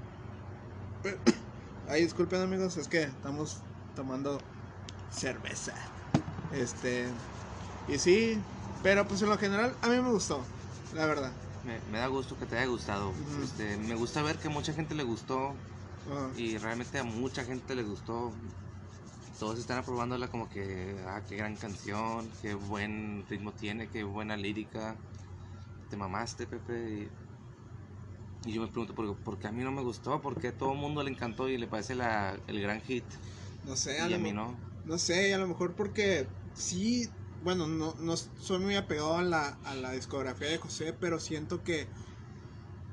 ay disculpen amigos es que estamos tomando cerveza este y sí pero pues en lo general a mí me gustó la verdad Me, me da gusto que te haya gustado. Este, me gusta ver que mucha gente le gustó. Y realmente a mucha gente les gustó. Todos están aprobándola como que, ah, qué gran canción, qué buen ritmo tiene, qué buena lírica. Te mamaste, Pepe. Y, y yo me pregunto, ¿por, ¿por qué a mí no me gustó? ¿Por qué a todo el mundo le encantó y le parece la, el gran hit? No sé, Y a, mí no. no sé, a lo mejor porque sí, bueno, no, no soy muy apegado a la, a la discografía de José, pero siento que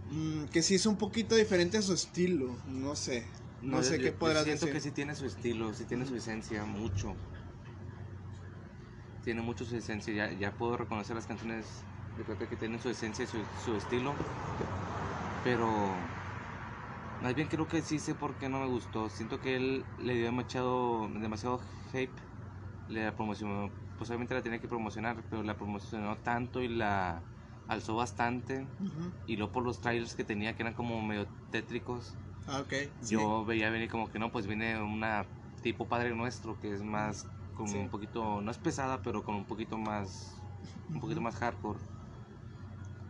mm, que sí es un poquito diferente a su estilo, no sé. No, sé yo- qué yo podrás siento decir. que sí tiene su estilo, sí tiene su esencia, mucho. Tiene mucho su esencia, ya, ya puedo reconocer las canciones de Pepe que tienen su esencia y su, su estilo. Pero más bien creo que sí sé por qué no me gustó. Siento que él le dio demasiado, demasiado hype. Le promocionó, pues obviamente la tenía que promocionar, pero la promocionó tanto y la alzó bastante. Ujú. Y luego por los trailers que tenía, que eran como medio tétricos. Ah, ok. sí. Yo veía venir como que no, pues viene una tipo Padre Nuestro que es más, con Sí. un poquito, no es pesada, pero con un poquito más, un poquito más hardcore.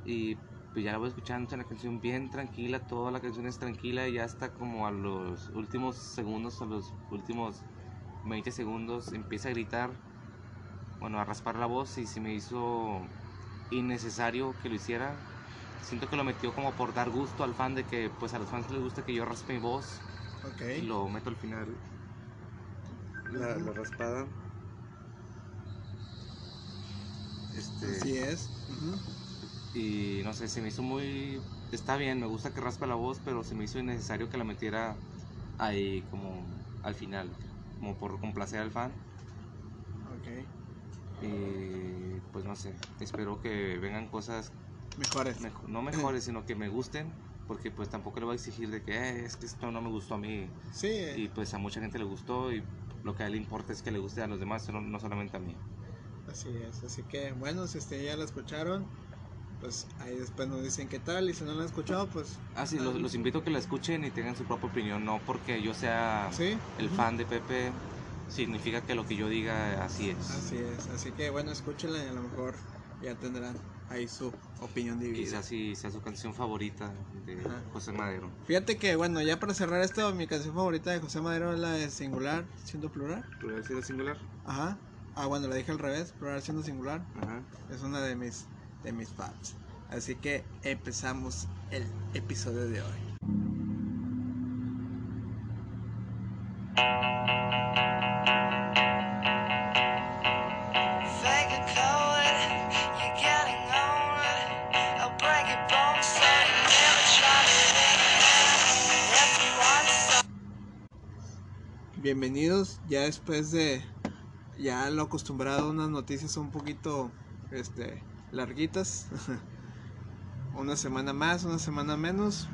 Y pues ya la voy escuchando, es una canción bien tranquila, toda la canción es tranquila y ya hasta como a los últimos segundos, a los últimos 20 segundos empieza a gritar, bueno, a raspar la voz y se me hizo innecesario que lo hiciera. Siento que lo metió como por dar gusto al fan de que pues a los fans les gusta que yo raspe mi voz Ok. y lo meto al final. La, raspada. Este, Así es. Y no sé, se me hizo muy... Está bien, me gusta que raspe la voz, pero se me hizo innecesario que la metiera ahí como al final, como por complacer al fan. Ok. Y pues no sé, espero que vengan cosas, Mejores. mejo- no mejores, sino que me gusten, porque pues tampoco le voy a exigir de que "Eh, es que esto no me gustó a mí. Sí. Y pues a mucha gente le gustó y lo que a él le importa es que le guste a los demás, no, no solamente a mí. Así es, así que bueno, si este ya la escucharon, pues ahí después nos dicen qué tal y si no la han escuchado, pues Ah, sí, los, los invito a que la escuchen y tengan su propia opinión, no porque yo sea sí. el fan de Pepe, significa que lo que yo diga así es. Así es, así que bueno, escúchenla y a lo mejor ya tendrán ahí su opinión dividida. Quizás sí sea su canción favorita de Ajá. José Madero. Fíjate que bueno, ya para cerrar esto, mi canción favorita de José Madero es la de singular siendo plural. ¿Puedo decir el singular? Ajá. Ah, bueno, la dije al revés, plural siendo singular. Ajá. Es una de mis de mis fans. Así que empezamos el episodio de hoy. Bienvenidos ya después de ya lo acostumbrado a unas noticias un poquito este larguitas. una semana más, una semana menos.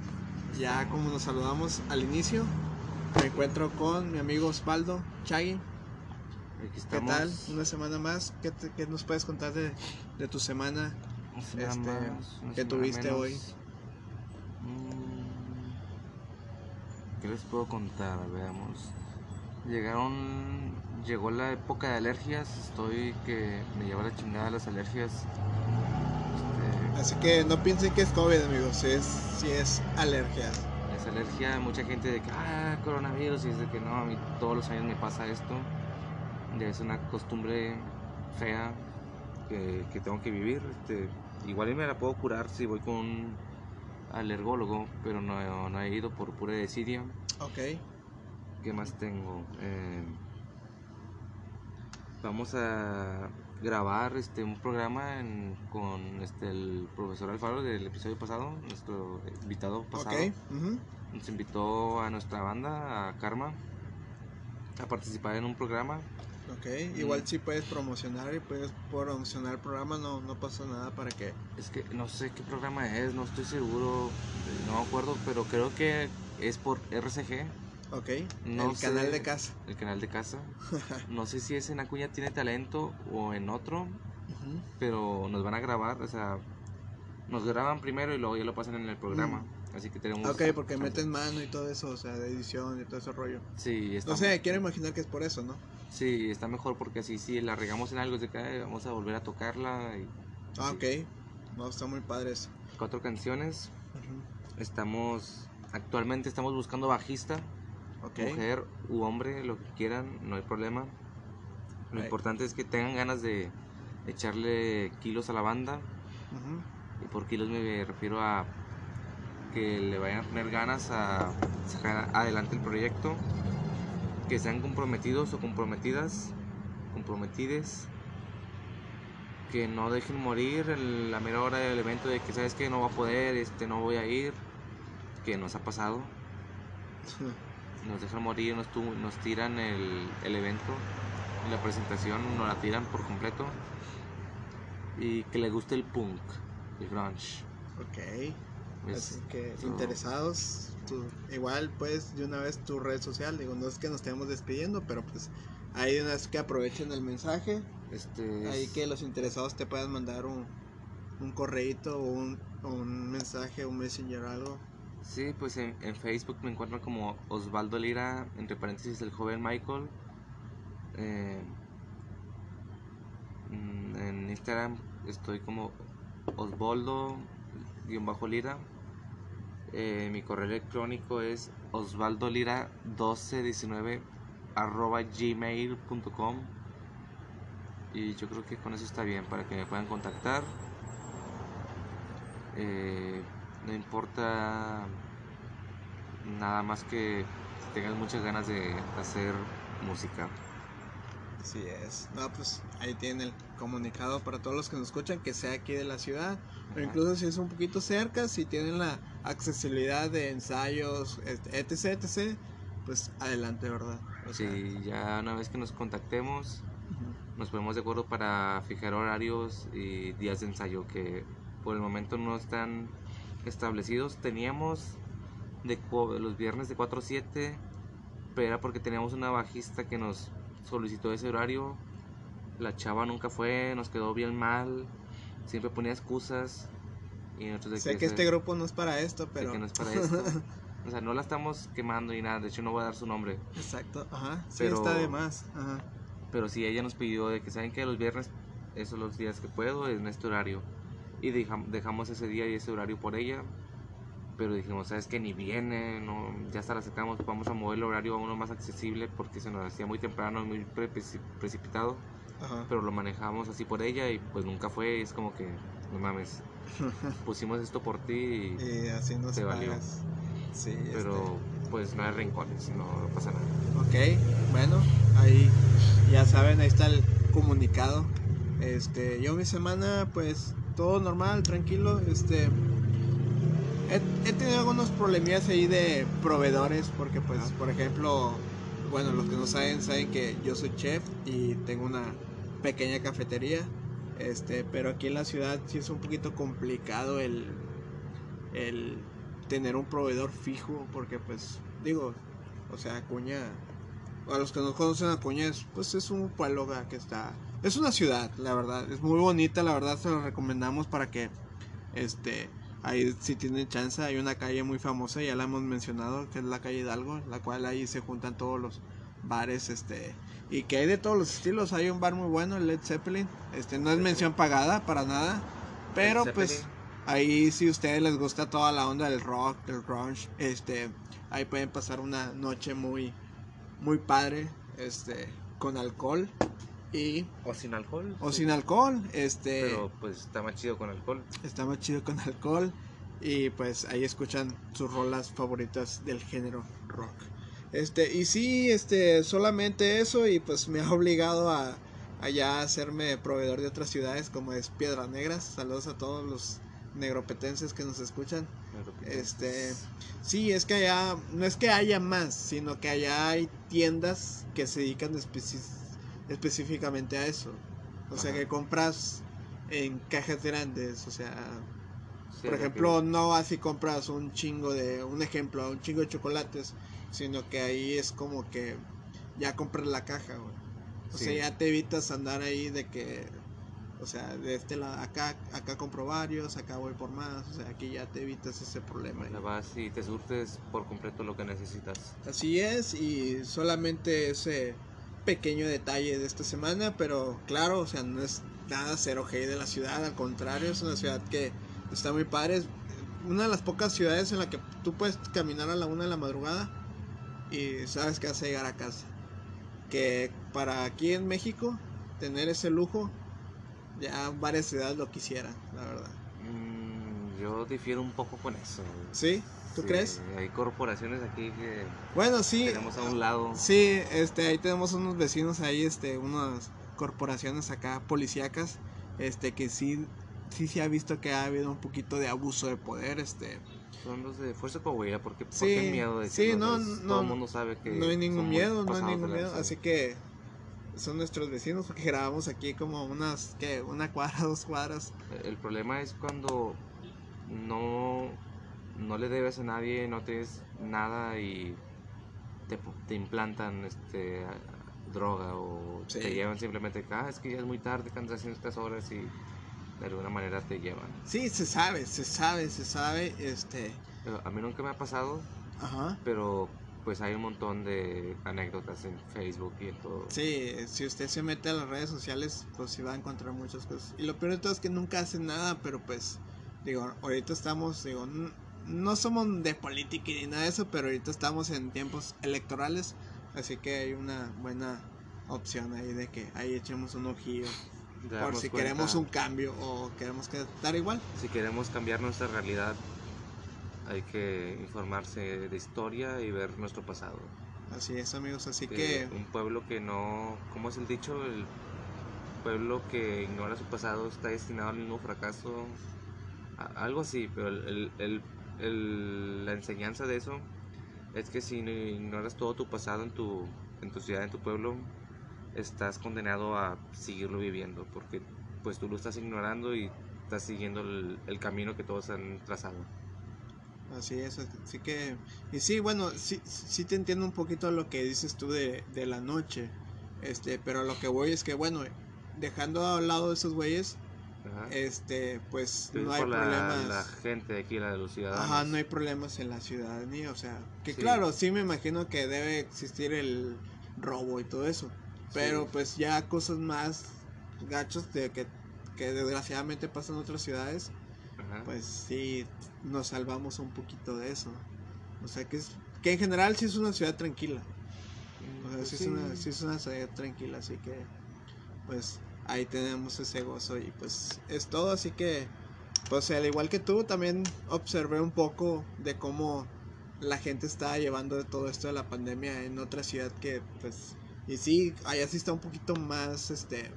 Ya como nos saludamos al inicio, me encuentro con mi amigo Osvaldo Chagui. Aquí ¿Qué tal? Una semana más. ¿Qué, te- qué nos puedes contar de, de tu semana? Semana este, más, que semana tuviste menos. hoy? Mm, ¿Qué les puedo contar? Veamos. Llegaron. Llegó la época de alergias. Estoy que me lleva la chingada las alergias. Así que no piensen que es COVID, amigos. Si es, si es alergia. es alergia. Mucha gente de que, ah, coronavirus. Y es de que no, a mí todos los años me pasa esto. Es una costumbre fea que, que tengo que vivir. Este, igual y me la puedo curar si voy con un alergólogo, pero no, no he ido por pura desidia. Ok. ¿Qué más tengo? Eh, vamos a grabar este un programa en- con este el profesor Alfaro del episodio pasado, nuestro invitado pasado. Ok. ujú. Nos invitó a nuestra banda, a Karma, a participar en un programa. Ok, igual si puedes promocionar y puedes promocionar el programa, no, no pasa nada para que... Es que no sé qué programa es, no estoy seguro, no me acuerdo, pero creo que es por RCG, Ok, No el canal sé. de casa. el canal de casa. No sé si es en Acuña Tiene Talento o en otro, pero nos van a grabar, o sea, nos graban primero y luego ya lo pasan en el programa. Así que tenemos. Ok, porque meten mano y todo eso, o sea, de edición y todo ese rollo. Sí, está, No sé, quiero imaginar que es por eso, ¿no? sí, está mejor porque así, si la regamos en algo, es de que "Ay, vamos a volver a tocarla. Y, Ah, ok. No, está muy padre eso. Cuatro canciones. Estamos actualmente estamos buscando bajista, Mujer u hombre, lo que quieran, no hay problema. Lo Right. importante es que tengan ganas de echarle kilos a la banda. Y por kilos me refiero a que le vayan a poner ganas a sacar adelante el proyecto. Que sean comprometidos o comprometidas, comprometides. Que no dejen morir en la mera hora del evento de que sabes que no va a poder, este no voy a ir. Que nos ha pasado. Nos dejan morir, nos, tu- nos tiran el, el evento. La presentación nos la tiran por completo. Y que le guste el punk, el grunge. Ok. Así que so- interesados, tú- igual pues de una vez tu red social, digo, no es que nos estemos despidiendo, pero pues ahí de una vez que aprovechen el mensaje, Este ahí es- que los interesados te puedan mandar un, un correíto o un, un mensaje, un messenger, algo. Sí, pues en, en Facebook me encuentran como Osvaldo Lira, entre paréntesis el joven Michael. Eh, mm, en Instagram estoy como Osvaldo-Lira. Eh, mi correo electrónico es osvaldolira1219 arroba gmail.com y yo creo que con eso está bien para que me puedan contactar. Eh, no importa nada más que tengas muchas ganas de hacer música. Así es. No, pues ahí tienen el comunicado para todos los que nos escuchan, que sea aquí de la ciudad, o incluso si es un poquito cerca, si tienen la accesibilidad de ensayos, etc, etc, pues adelante, ¿verdad? O sea, Sí, ya una vez que nos contactemos, nos ponemos de acuerdo para fijar horarios y días de ensayo que por el momento no están establecidos. Teníamos de los viernes de 4 a 7, pero era porque teníamos una bajista que nos solicitó ese horario. La chava nunca fue, nos quedó bien mal, siempre ponía excusas. Y nosotros sé que este grupo no es para esto, sé pero... que no es para esto. O sea, no la estamos quemando y nada, de hecho no voy a dar su nombre. Exacto, ajá, sí Pero- está de más, ajá. Pero sí, ella nos pidió de que saben que los viernes, esos son los días que puedo, en este horario. Y dejam- dejamos ese día y ese horario por ella. Pero dijimos, sabes que ni viene, no, ya hasta la sacamos, vamos a mover el horario a uno más accesible porque se nos hacía muy temprano, muy pre- preci- precipitado. Ajá. Pero lo manejamos así por ella y pues nunca fue. es como que, no mames, pusimos esto por ti, y- Y así Te valió. Sí, pero pues no hay rincones, no pasa nada. este, ok, bueno, ahí ya saben, ahí está el comunicado. Este, yo mi semana, pues, todo normal, tranquilo, este... He, he tenido algunos problemillas ahí de proveedores, porque pues, por ejemplo, bueno, los que no saben, saben que yo soy chef y tengo una pequeña cafetería. Este, pero aquí en la ciudad sí es un poquito complicado el, el tener un proveedor fijo, porque pues, digo, o sea, Acuña, a los que no conocen Acuña, es, pues es un pueblo que está, es una ciudad, la verdad, es muy bonita, la verdad, se lo recomendamos para que, este, ahí si tienen chance, hay una calle muy famosa, ya la hemos mencionado, que es la calle Hidalgo, la cual ahí se juntan todos los bares, este, y que hay de todos los estilos, hay un bar muy bueno, el Led Zeppelin, este, no es mención pagada para nada, pero pues... Ahí si a ustedes les gusta toda la onda del rock, del grunge, este, ahí pueden pasar una noche muy, muy padre, este, con alcohol y O sin alcohol. o sí. sin alcohol, este, Pero pues está más chido con alcohol. está más chido con alcohol y pues ahí escuchan sus rolas favoritas del género rock. Este, y sí, este, solamente eso y pues me ha obligado a, a ya hacerme proveedor de otras ciudades como es Piedras Negras. Saludos a todos los negropetenses que nos escuchan. Este, sí, es que allá, no es que haya más, sino que allá hay tiendas que se dedican especi- específicamente a eso. O sea, que compras en cajas grandes, o sea, Sí, por que- ejemplo, no así compras un chingo de, un ejemplo, un chingo de chocolates, sino que ahí es como que ya compras la caja, güey. O Sí. sea, ya te evitas andar ahí de que, o sea, de este lado, acá, acá compro varios, acá voy por más, o sea, aquí ya te evitas ese problema. O sea, vas y te surtes por completo lo que necesitas. Así es, y solamente ese pequeño detalle de esta semana, pero claro, o sea, no es nada cero de la ciudad, al contrario, es una ciudad que está muy padre. una de las pocas ciudades en la que tú puedes caminar a la una de la madrugada y sabes que vas a llegar a casa. Que para aquí en México, tener ese lujo, ya varias ciudades lo quisieran, la verdad. Mm, yo difiero un poco con eso. ¿Sí? ¿Tú Sí, crees? Hay corporaciones aquí que Bueno, sí. tenemos a un lado. Sí, este, ahí tenemos unos vecinos ahí, este, unas corporaciones acá policíacas, este, que sí, sí se ha visto que ha habido un poquito de abuso de poder, este, Son los de Fuerza Coahuila, porque ¿por Sí, qué miedo de sí, no, no, Todo el mundo sabe que no hay ningún miedo, no hay ningún miedo, así que son nuestros vecinos porque grabamos aquí como unas, que una cuadra, dos cuadras, El problema es cuando no, no le debes a nadie, no tienes nada y te, te implantan este droga o Sí. te llevan simplemente ah, es que ya es muy tarde, que andas haciendo estas horas y de alguna manera te llevan. sí, se sabe, se sabe, se sabe, este, Pero a mí nunca me ha pasado, ajá, pero pues hay un montón de anécdotas en Facebook y en todo. sí, si usted se mete a las redes sociales, pues sí va a encontrar muchas cosas, y lo peor de todo es que nunca hacen nada, pero pues, digo, ahorita estamos, digo, no somos de política ni nada de eso, pero ahorita estamos en tiempos electorales, así que hay una buena opción ahí de que ahí echemos un ojillo. Por si cuenta, queremos un cambio o queremos quedar igual. Si queremos cambiar nuestra realidad, hay que informarse de historia y ver nuestro pasado. Así es, amigos. Así Que que, un pueblo que no, ¿cómo es el dicho? El pueblo que ignora su pasado está destinado al mismo fracaso. A- algo así, pero el, el- el- la enseñanza de eso es que si no ignoras todo tu pasado en tu, ciudad, en tu pueblo, estás condenado a seguirlo viviendo, porque pues tú lo estás ignorando y estás siguiendo el, el camino que todos han trazado. así es. Así que, y sí, bueno, sí, sí te entiendo un poquito lo que dices tú de, de la noche. Este, pero lo que voy es que, bueno, dejando a un lado esos güeyes, Ajá. este, pues no hay la, problemas. la gente de aquí, la de los ciudadanos. Ajá, no hay problemas en la ciudadanía, o sea, que Sí. claro, sí me imagino que debe existir el robo y todo eso, pero Sí. pues ya cosas más gachos de que, que desgraciadamente pasan en otras ciudades, Ajá. pues sí nos salvamos un poquito de eso. O sea que es que en general sí es una ciudad tranquila. O sea, Pues sí, es una, sí es una ciudad tranquila, así que pues ahí tenemos ese gozo y pues es todo, así que pues al igual que tú también observé un poco de cómo la gente está llevando todo esto de la pandemia en otra ciudad que pues y sí, allá sí está un poquito más este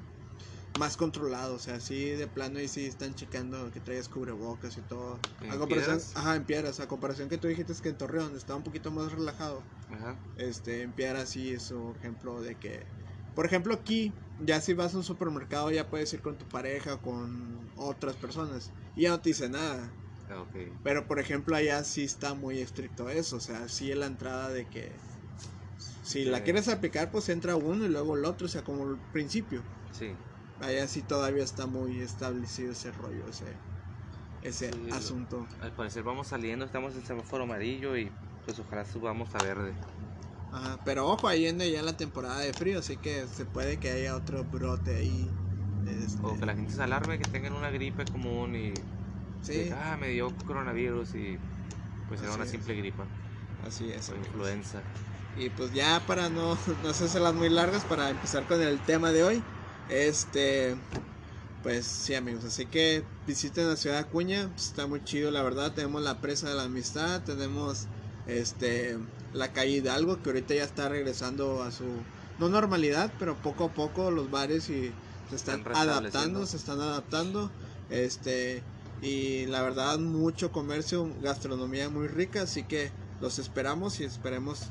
más controlado, o sea, sí de plano y sí están checando que traigas cubrebocas y todo. ¿En A comparación, Piedras? ajá, en piedras, a comparación que tú dijiste que en Torreón estaba un poquito más relajado Ajá. este en Piedra sí es un ejemplo de que por ejemplo aquí ya si vas a un supermercado ya puedes ir con tu pareja o con otras personas y ya no te dice nada Ah, pero por ejemplo allá sí está muy estricto eso o sea sí es la entrada de que si la Sí. quieres aplicar pues entra uno y luego el otro o sea como el principio Sí. allá sí todavía está muy establecido ese rollo ese ese Sí, asunto Al parecer vamos saliendo, estamos en semáforo amarillo y pues ojalá subamos a verde. Ajá, pero ojo, ahí viene ya la temporada de frío, así que se puede que haya otro brote ahí. este, O que la gente se alarme, que tengan una gripe común y sí, ah, me dio coronavirus y pues era una es. simple gripa así es. o influenza. Y pues ya para no, no hacerlas muy largas, para empezar con el tema de hoy, este, pues sí amigos, así que visiten la ciudad de Acuña, está muy chido la verdad, tenemos la presa de la amistad, tenemos este, la calle Hidalgo, que ahorita ya está regresando a su, no normalidad, pero poco a poco los bares y se están Están adaptando, se están adaptando, este, y la verdad mucho comercio, gastronomía muy rica, así que los esperamos y esperemos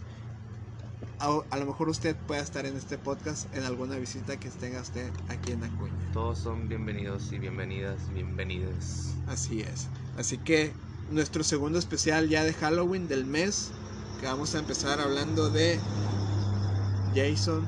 a, a lo mejor usted pueda estar en este podcast en alguna visita que tenga usted aquí en Acuña. Todos son bienvenidos y bienvenidas, bienvenidas. Así es. Así que nuestro segundo especial ya de Halloween del mes, que vamos a empezar hablando de Jason.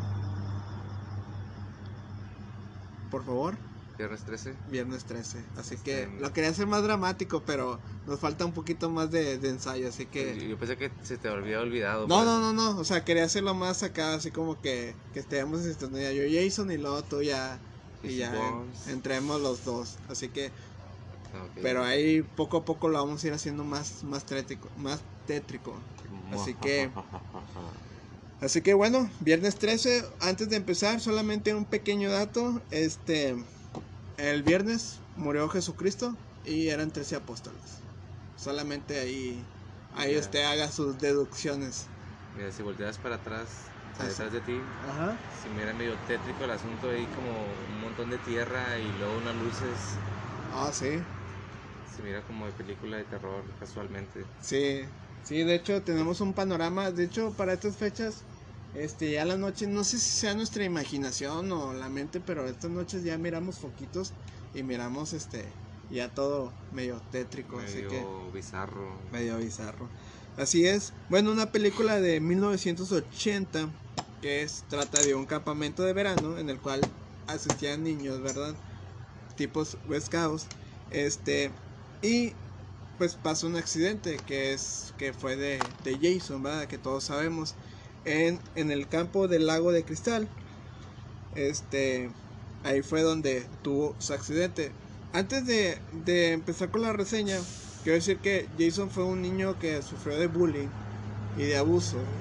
Por favor, Viernes 13. viernes 13. Así que Este- lo quería hacer más dramático, pero nos falta un poquito más de, de ensayo, así que... yo pensé que se te había olvidado. No, pues. no, no, no, o sea, quería hacerlo más acá, así como que, que estemos en sintonía. Yo Jason y luego tú ya, y Y ya Bones. entremos los dos. Así que Ah. Pero ahí poco a poco lo vamos a ir haciendo más, más tétrico, más tétrico. Así que, así que bueno, viernes 13, antes de empezar, solamente un pequeño dato, este, el viernes murió Jesucristo y eran 13 apóstoles. Solamente ahí, ahí Ya. usted haga sus deducciones. Mira, si volteas para atrás, o sea, detrás de ti, Ajá. si mira medio tétrico el asunto ahí como un montón de tierra y luego unas luces, Ah, sí. se mira como de película de terror casualmente. Sí, sí, de hecho tenemos un panorama, de hecho para estas fechas, este, ya la noche, no sé si sea nuestra imaginación o la mente, pero estas noches ya miramos foquitos y miramos este, ya todo medio tétrico, así Medio que bizarro. medio bizarro. Así es, bueno, una película de 1980 que es, trata de un campamento de verano en el cual asistían niños, ¿verdad? Tipos Scouts, este, y pues pasó un accidente que es que fue de, de Jason, ¿verdad? Que todos sabemos en, en el campo del lago de cristal. Este, ahí fue donde tuvo su accidente. Antes de, de empezar con la reseña, quiero decir que Jason fue un niño que sufrió de bullying y de abuso,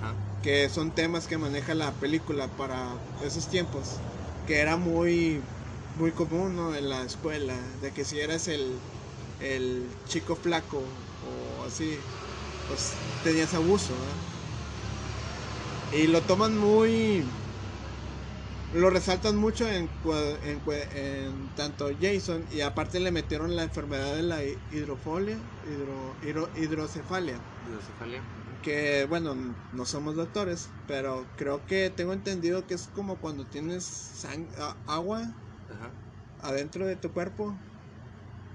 Ajá. que son temas que maneja la película para esos tiempos, que era muy muy común ¿no? en la escuela, de que si eras el, el chico flaco o así, pues tenías abuso. Y lo toman muy... Lo resaltan mucho en, en, en tanto Jason y aparte le metieron la enfermedad de la hi- hidrofolia, hidro, hidro- hidrocefalia Hidrocefalia. que bueno, no somos doctores, pero creo que tengo entendido que es como cuando tienes sang- agua Ajá. adentro de tu cuerpo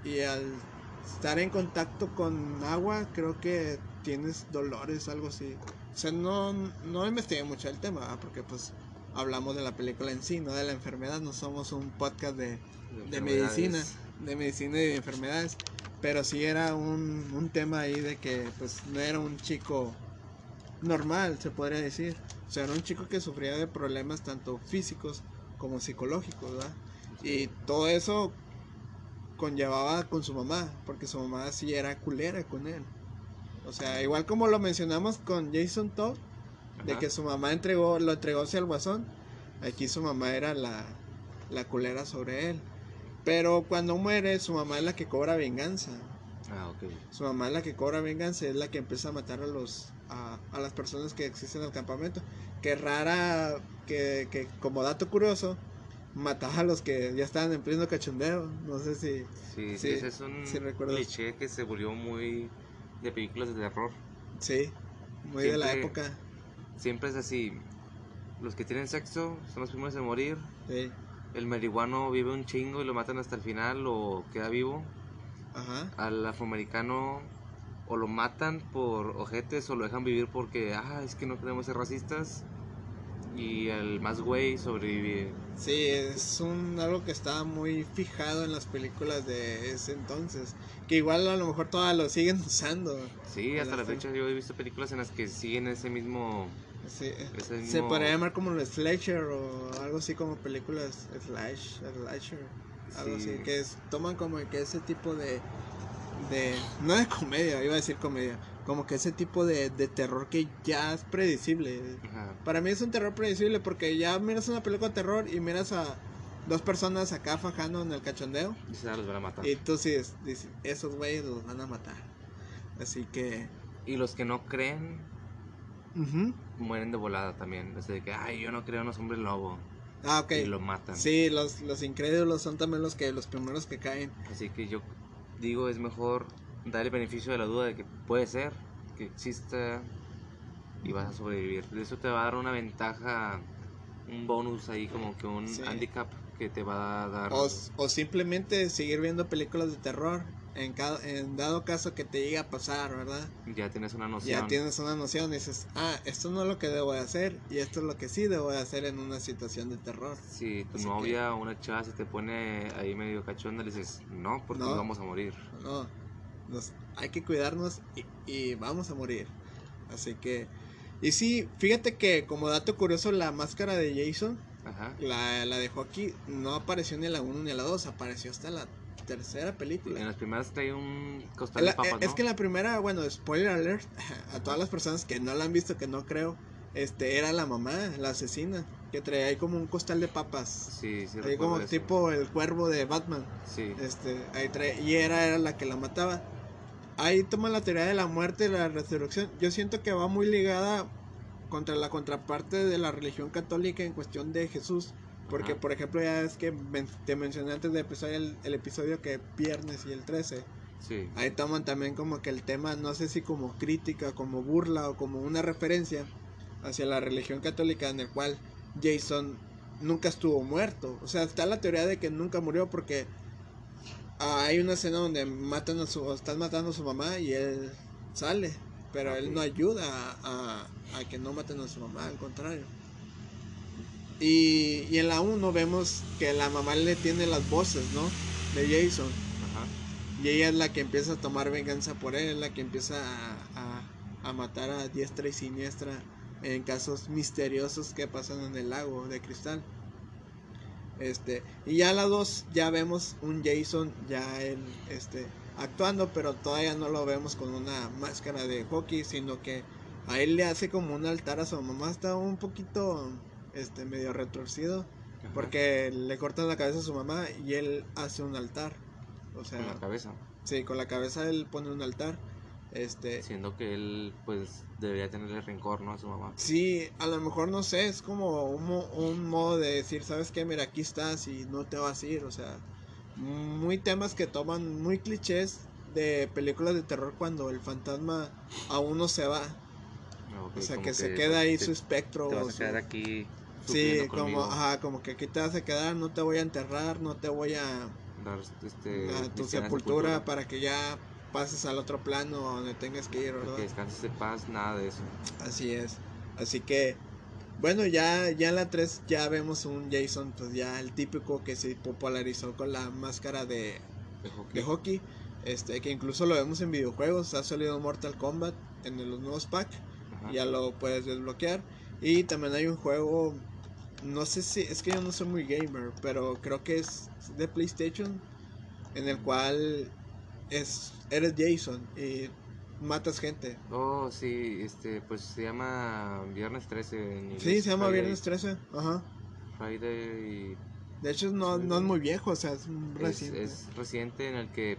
y al estar en contacto con agua creo que tienes dolores, algo así. O sea, no, no investigué mucho el tema, ¿verdad? porque pues hablamos de la película en sí, no de la enfermedad, no somos un podcast de, de medicina, enfermedades. de medicina y de enfermedades, pero sí era un, un tema ahí de que pues no era un chico normal, se podría decir. O sea, era un chico que sufría de problemas tanto físicos como psicológicos, ¿verdad? Y todo eso conllevaba con su mamá, porque su mamá sí era culera con él. O sea, igual como lo mencionamos con Jason Todd, de que su mamá entregó, lo entregó hacia el guasón, aquí su mamá era la, la culera sobre él. Pero cuando muere, su mamá es la que cobra venganza. Ah, ok. Su mamá es la que cobra venganza, es la que empieza a matar a los a, a las personas que existen en el campamento. Que rara, que, que como dato curioso, mataba a los que ya estaban en pleno cachondeo. No sé si... Sí, Sí, ese es un recuerdo. cliché que se volvió muy de películas de terror. Sí, muy de la época. Siempre es así. Los que tienen sexo son los primeros en morir. Sí. El marihuano vive un chingo y lo matan hasta el final o queda vivo. Ajá. Al afroamericano o lo matan por ojetes o lo dejan vivir porque, ah, es que no queremos ser racistas. Y el más güey sobrevive. Sí, es un algo que estaba muy fijado en las películas de ese entonces. Que igual a lo mejor todavía lo siguen usando. Sí, hasta la fecha yo he visto películas en las que siguen ese mismo... Sí. Ese Se mismo- podría llamar como los slasher o algo así como películas slash, slasher, algo Sí. así, que es, toman como que ese tipo de, de, no de comedia, iba a decir comedia, como que ese tipo de, de terror que ya es predecible. Ajá. Para mí es un terror predecible porque ya miras una película de terror y miras a dos personas acá fajando en el cachondeo Dice, ah, los van a matar. y tú sí dices, esos güeyes los van a matar. Así que... Y los que no creen mueren de volada también. Desde de que, ay, yo no creo en los hombres lobo. Ah, ok. Y lo matan. Sí, los, los incrédulos son también los que los primeros que caen. Así que yo digo, es mejor dar el beneficio de la duda de que puede ser, que exista y vas a sobrevivir. Eso te va a dar una ventaja, un bonus ahí, como que un Sí. handicap que te va a dar. O, o simplemente seguir viendo películas de terror en, cada, en dado caso que te llegue a pasar, ¿verdad? Ya tienes una noción. Ya tienes una noción y dices, ah, esto no es lo que debo de hacer y esto es lo que sí debo de hacer en una situación de terror. Si tu Así que- novia o una chava se te pone ahí medio cachonda, le dices, no, porque No. vamos a morir. No, nos, hay que cuidarnos y, y vamos a morir. Así que, y sí, fíjate que como dato curioso, la máscara de Jason Ajá. la, la dejó aquí, no apareció ni en la 1 ni en la 2, apareció hasta la tercera película. En las primeras trae un costal En de la- papas, eh, Es que en la primera, bueno, spoiler alert, a todas las personas que no la han visto, que no creo, este, era la mamá, la asesina, que traía ahí como un costal de papas. Sí, sí, ahí como eso. tipo el cuervo de Batman. Sí, Este, ahí trae, y era, era la que la mataba. Ahí toma la teoría de la muerte y la resurrección. Yo siento que va muy ligada contra la contraparte de la religión católica en cuestión de Jesús. Porque, Ajá. por ejemplo, ya es que te mencioné antes de empezar el, el episodio que viernes y el 13. sí. Ahí toman también como que el tema, no sé si como crítica, como burla o como una referencia hacia la religión católica en el cual Jason nunca estuvo muerto. O sea, está la teoría de que nunca murió porque ah, hay una escena donde matan a su, están matando a su mamá y él sale, pero él no ayuda a, a- a que no maten a su mamá, al contrario. Y, y en la 1 vemos que la mamá le tiene las voces, ¿no? De Jason. Ajá. Y ella es la que empieza a tomar venganza por él, es la que empieza a, a- a matar a diestra y siniestra en casos misteriosos que pasan en el lago de cristal. Este, y ya la 2 ya vemos un Jason ya él este actuando, pero todavía no lo vemos con una máscara de hockey, sino que a él le hace como un altar a su mamá, está un poquito este medio retorcido Ajá. porque le cortan la cabeza a su mamá y él hace un altar. O sea, Con la cabeza. Sí, con la cabeza él pone un altar. Este, Siendo que él, pues, debería tenerle rencor, ¿no? A su mamá. sí, a lo mejor no sé, es como un, mo- un modo de decir, ¿sabes qué? Mira, aquí estás y no te vas a ir, o sea, muy temas que toman muy clichés de películas de terror cuando el fantasma aún no se va, o sea, que, se queda ahí te- su espectro. Te vas a su- quedar aquí. Sí, como, ajá, como que aquí te vas a quedar, no te voy a enterrar, no te voy a dar, este, a tu sepultura para que ya pases al otro plano donde tengas que ir, ¿verdad? Que descanses de paz, nada de eso. Así es. Así que, bueno, ya, ya en la 3 ya vemos un Jason, pues ya el típico que se popularizó con la máscara de, De hockey. de hockey. Este, que incluso lo vemos en videojuegos. Ha salido Mortal Kombat en los nuevos packs. Ajá. Ya lo puedes desbloquear. Y también hay un juego, no sé si, es que yo no soy muy gamer, pero creo que es de PlayStation, en el cual es, eres Jason y matas gente. Oh, sí, este, pues se llama Viernes 13 en inglés. Sí, se llama Friday- Viernes 13. Ajá. Friday De hecho, no, no es muy viejo, o sea, es es, reciente. es reciente en el que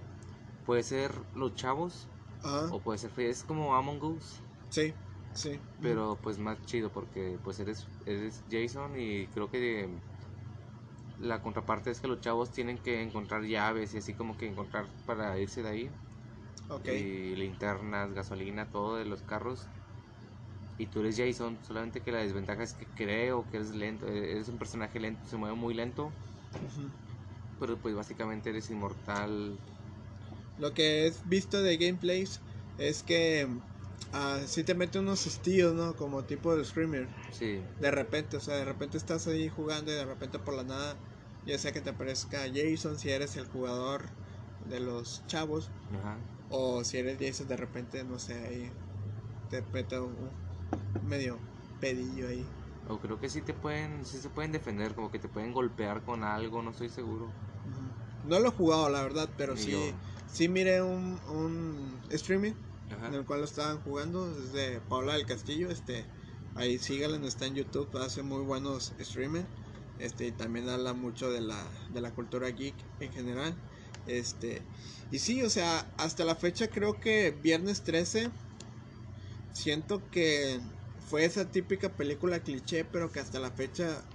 puede ser los chavos Ajá. o puede ser es como Among Us, Sí, sí. pero pues más chido porque pues eres eres Jason y creo que la contraparte es que los chavos tienen que encontrar llaves y así como que encontrar para irse de ahí Ok. y linternas, gasolina, todo de los carros. Y tú eres Jason, solamente que la desventaja es que creo que eres lento, eh, eres un personaje lento, se mueve muy lento, pero pues básicamente eres inmortal. Lo que he visto de gameplays es que ah, sí te mete unos estilos, ¿no? Como tipo de screamer. Sí, De repente, o sea, de repente estás ahí jugando y de repente por la nada, ya sea que te aparezca Jason si eres el jugador de los chavos, ajá. o si eres Jason de repente, no sé, ahí te mete un, un medio pedillo ahí. O creo que sí te pueden, sí se pueden defender, como que te pueden golpear con algo, no estoy seguro. No lo he jugado, la verdad, pero Ni sí, yo. sí miré un, un streaming Ajá. en el cual lo estaban jugando, es de Paula del Castillo, este, ahí síganla, no está en YouTube, hace muy buenos streaming, este, y también habla mucho de la, de la cultura geek en general, este, y sí, o sea, hasta la fecha creo que Viernes 13, siento que fue esa típica película cliché, pero que hasta la fecha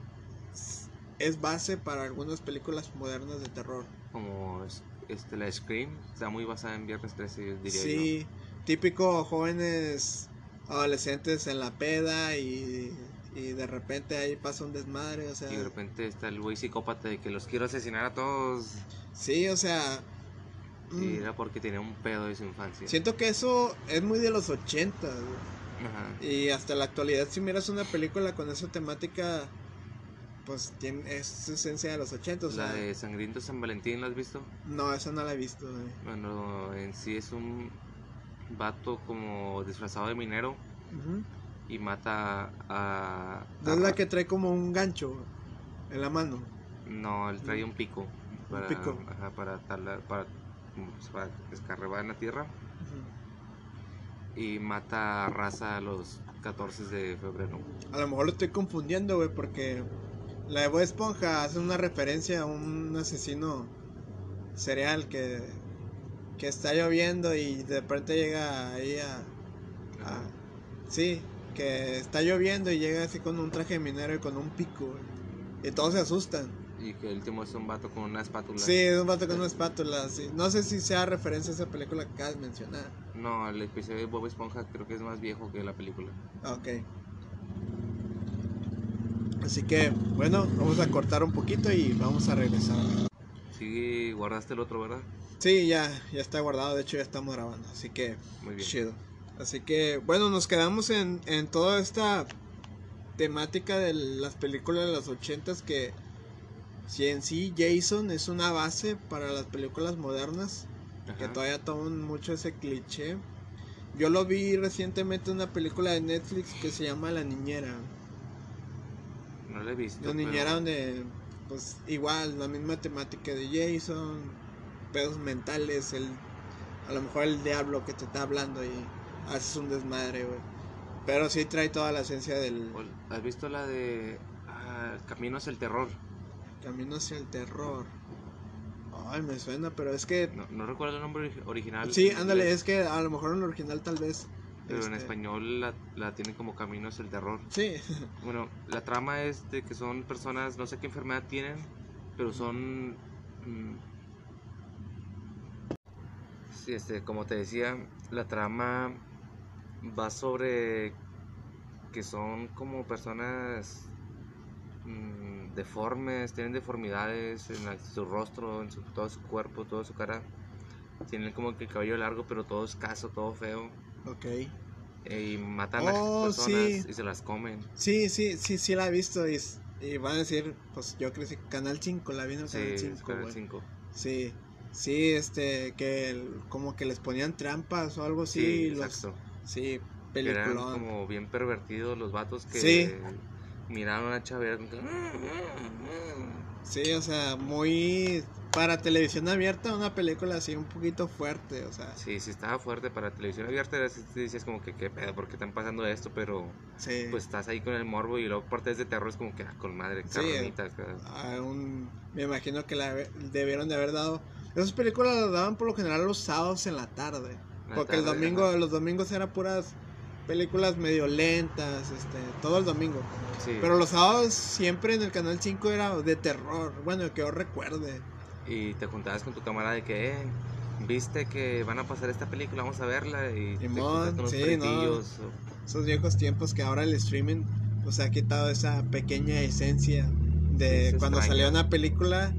es base para algunas películas modernas de terror. Como es- este, la Scream, está muy basada en Viernes 13, diría Sí, típico jóvenes adolescentes en la peda y, y de repente ahí pasa un desmadre, o sea. Y de repente está el güey psicópata de que los quiero asesinar a todos. sí, o sea, Y mm, era porque tenía un pedo de su infancia. siento que eso es muy de los 80 Ajá. y hasta la actualidad si miras una película con esa temática, pues tiene, es esencia de los 80, o sea, La de Sangriento San Valentín, ¿la has visto? no, esa no la he visto. güey. Bueno, en sí es un vato como disfrazado de minero Ujú. Y mata a... No es la que trae como un gancho en la mano. No, él trae un pico. para, pico. ajá, para, talar- para, para en la tierra y mata a raza a los 14 de febrero. A lo mejor lo estoy confundiendo, güey, porque la de Bob Esponja hace una referencia a un asesino serial que, que está lloviendo y de repente llega ahí a, a- Sí, que está lloviendo y llega así con un traje de minero y con un pico, güey. Y todos se asustan. Y que el último es un vato con una espátula. Sí, es un vato con una espátula, sí. No sé si sea referencia a esa película que acabas de mencionar. No, el episodio de Bob Esponja creo que es más viejo que la película. Ok. Así que, bueno, vamos a cortar un poquito y vamos a regresar. Sí, guardaste el otro, ¿verdad? Sí, ya, ya está guardado, de hecho ya estamos grabando, así que Muy bien. chido. Así que, bueno, nos quedamos en, en toda esta temática de las películas de los ochentas que si en sí Jason es una base para las películas modernas, que todavía toman mucho ese cliché. Yo lo vi recientemente en una película de Netflix que se llama La Niñera. No lo he visto. La niñera pero- donde, pues igual, la misma temática de Jason, pedos mentales, el, a lo mejor el diablo que te está hablando y haces un desmadre, güey. Pero sí trae toda la esencia del ¿Has visto la de ah, Caminos el Terror? camino hacia el terror. Ay, me suena, pero es que... No, no recuerdo el nombre ori- original. Sí, ándale, es que a lo mejor en el original tal vez... Pero en este, español la, la tienen como Caminos el Terror. Sí, Bueno, la trama es de que son personas, no sé qué enfermedad tienen, pero son... mm, sí, este, como te decía, la trama va sobre que son como personas mm, deformes, tienen deformidades en la- su rostro, en su, todo su cuerpo, toda su cara. Tienen como que el cabello largo, pero todo escaso, todo feo. ok. eh, y matan Oh, a las personas sí. y se las comen. Sí, sí, sí, sí la he visto y, van a decir, pues yo crecí Canal 5, la vi en el Sí, Canal es 5, Canal güey. 5. Sí, sí, este, que el- como que les ponían trampas o algo así. Sí, y los, exacto. Sí, Que Eran como bien pervertidos los vatos que Sí. miraron a Chávez. Sí, o sea, muy para televisión abierta, una película así un poquito fuerte, o sea, Sí, sí estaba fuerte para televisión abierta. te dices como que qué pedo, ¿por qué están pasando esto? Pero sí. pues estás ahí con el morbo y luego partes de terror es como que ah, con madre, Sí, carnitas. a un- me imagino que la debieron de haber dado. Esas películas las daban por lo general los sábados en la tarde. Porque el domingo, los domingos eran puras películas medio lentas, este, todo el domingo. Sí. Pero los sábados siempre en el canal 5 era de terror, bueno, que yo recuerde. Y te juntabas con tu camarada de que, eh, viste que van a pasar esta película, vamos a verla. Y te Simón, juntas con sí, fritillos, o- Esos viejos tiempos que ahora el streaming pues ha quitado esa pequeña esencia de Sí, cuando extraña. salió una película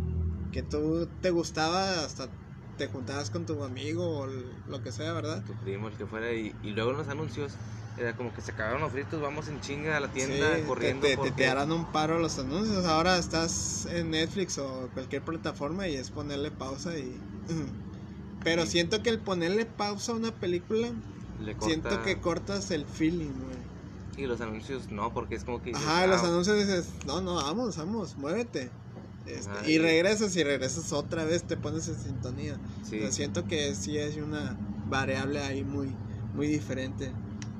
que tú te gustaba hasta te juntabas con tu amigo o lo que sea, ¿verdad? tu primo, el que fuera, y, y luego en los anuncios era como que se acabaron los fritos, vamos en chinga a la tienda Sí, corriendo. te, te, porque- te harán un paro los anuncios. Ahora estás en Netflix o cualquier plataforma y es ponerle pausa y... Pero Sí. siento que el ponerle pausa a una película, corta- siento que cortas el feeling, güey. Y los anuncios no, porque es como que. dices, Ajá, los "Ah, anuncios dices, no, no, vamos, vamos, muévete. Este, Ajá, y regresas y regresas otra vez, te pones en sintonía. Sí, O sea, siento que sí es una variable ahí muy, muy diferente.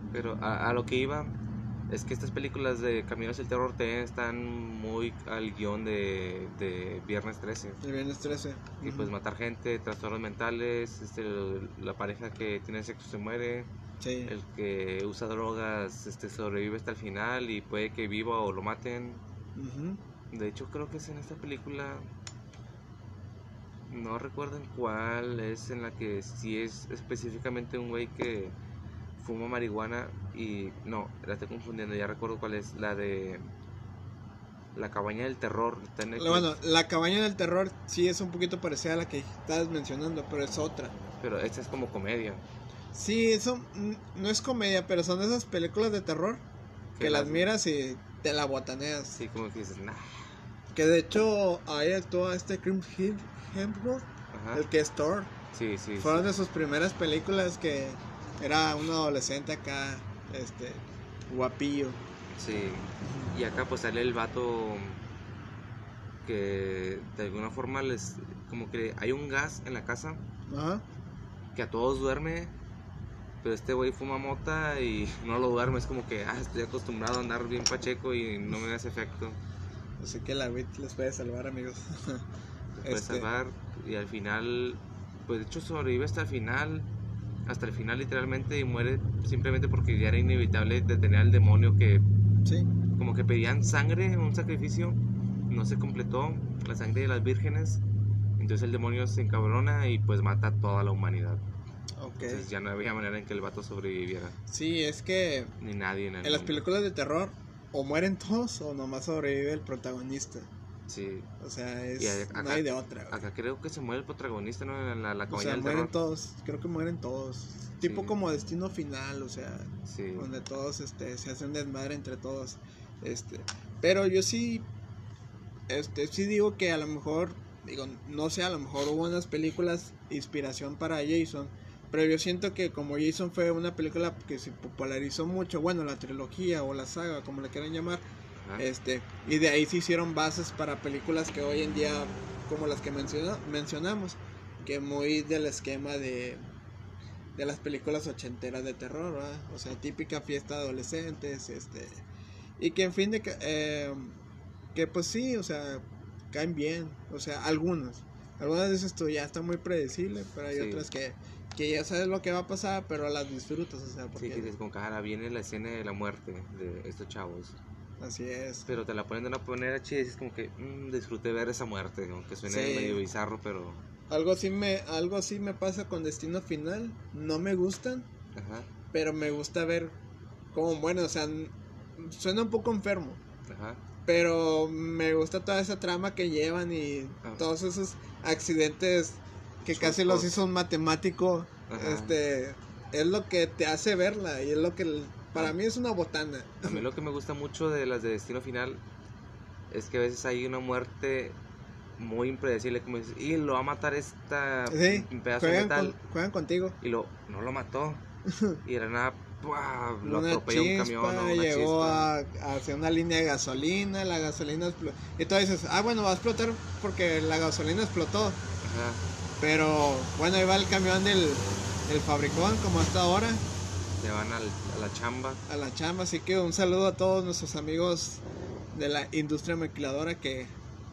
pero a, a lo que iba es que estas películas de Caminos del Terror te están muy al guion de, de Viernes 13. El viernes 13. Y pues Ujú. matar gente, trastornos mentales, este, la pareja que tiene sexo se muere, Sí. el que usa drogas este, sobrevive hasta el final y puede que viva o lo maten. Ujú. De hecho, creo que es en esta película. No recuerdo en cuál es en la que sí es específicamente un güey que fuma marihuana y. No, la estoy confundiendo, ya recuerdo cuál es. La de. La cabaña del terror. está en Bueno, la cabaña del terror sí es un poquito parecida a la que estabas mencionando, pero es otra. Pero esta es como comedia. Sí, eso no es comedia, pero son esas películas de terror que, las miras y te la botaneas. Sí, como que dices, nah. Que de hecho ahí actúa este Hill- Hemsworth, el que es Thor. Sí, sí. Fueron sí. de sus primeras películas que era un adolescente acá, este, guapillo. Sí. Y acá pues sale el vato que de alguna forma les como que hay un gas en la casa Ajá. que a todos duerme, pero este güey fuma mota y no lo duerme, es como que, ah, estoy acostumbrado a andar bien pacheco y no me hace efecto. Así que la WIT les puede salvar, amigos. Te puede Este. salvar y al final, pues de hecho sobrevive hasta el final, hasta el final literalmente y muere simplemente porque ya era inevitable detener al demonio que sí. como que pedían sangre, un sacrificio, no se completó, la sangre de las vírgenes, entonces el demonio se encabrona y pues mata a toda la humanidad. Ok. Entonces ya no había manera en que el vato sobreviviera, Sí, es que ni nadie en el en las películas de terror o mueren todos o nomás sobrevive el protagonista. Sí, O sea, es, acá- no hay de otra. güey. acá creo que se muere el protagonista, ¿no? En la, la O sea, del mueren terror. todos. Creo que mueren todos. Tipo como destino final, o sea, Sí, donde todos este, se hacen desmadre entre todos. Este, pero yo sí, este, sí digo que a lo mejor, digo, no sé, a lo mejor hubo unas películas inspiración para Jason, pero yo siento que como Jason fue una película que se popularizó mucho, bueno, la trilogía o la saga, como le quieran llamar, ajá, este, y de ahí se hicieron bases para películas que hoy en día, como las que menciona, mencionamos, que muy del esquema de, de las películas ochenteras de terror, ¿verdad? O sea, típica fiesta de adolescentes, este, y que en fin de que, eh, que pues sí, o sea, caen bien, o sea, algunos. Algunas veces esto ya está muy predecible, pero hay Sí. otras que, que ya sabes lo que va a pasar, pero las disfrutas, o sea, Sí, porque que dices como que ahora viene la escena de la muerte de estos chavos. así es. Pero te la ponen de una manera chida y dices como que mm, disfruté ver esa muerte, aunque suene Sí. medio bizarro, pero... Algo así me, algo así me pasa con Destino Final. No me gustan, Ajá, pero me gusta ver cómo bueno, o sea, suena un poco enfermo, ajá. pero me gusta toda esa trama que llevan y Ah. todos esos accidentes que casi los hizo un matemático. Ajá. Este es lo que te hace verla y es lo que para mí es una botana. A mí lo que me gusta mucho de las de Destino Final es que a veces hay una muerte muy impredecible, como dices, y lo va a matar esta Sí, pedazo de juegan, metal, con- juegan contigo. y lo no lo mató. y de nada, ¡pua! lo una atropella un camión o una llegó a, hacia una línea de gasolina, la gasolina explotó. Y tú dices, ah, bueno, va a explotar porque la gasolina explotó. Ajá. Pero bueno, ahí va el camión del, del fabricón, como hasta ahora, Se van al- a la chamba. a la chamba. Así que un saludo a todos nuestros amigos de la industria maquiladora que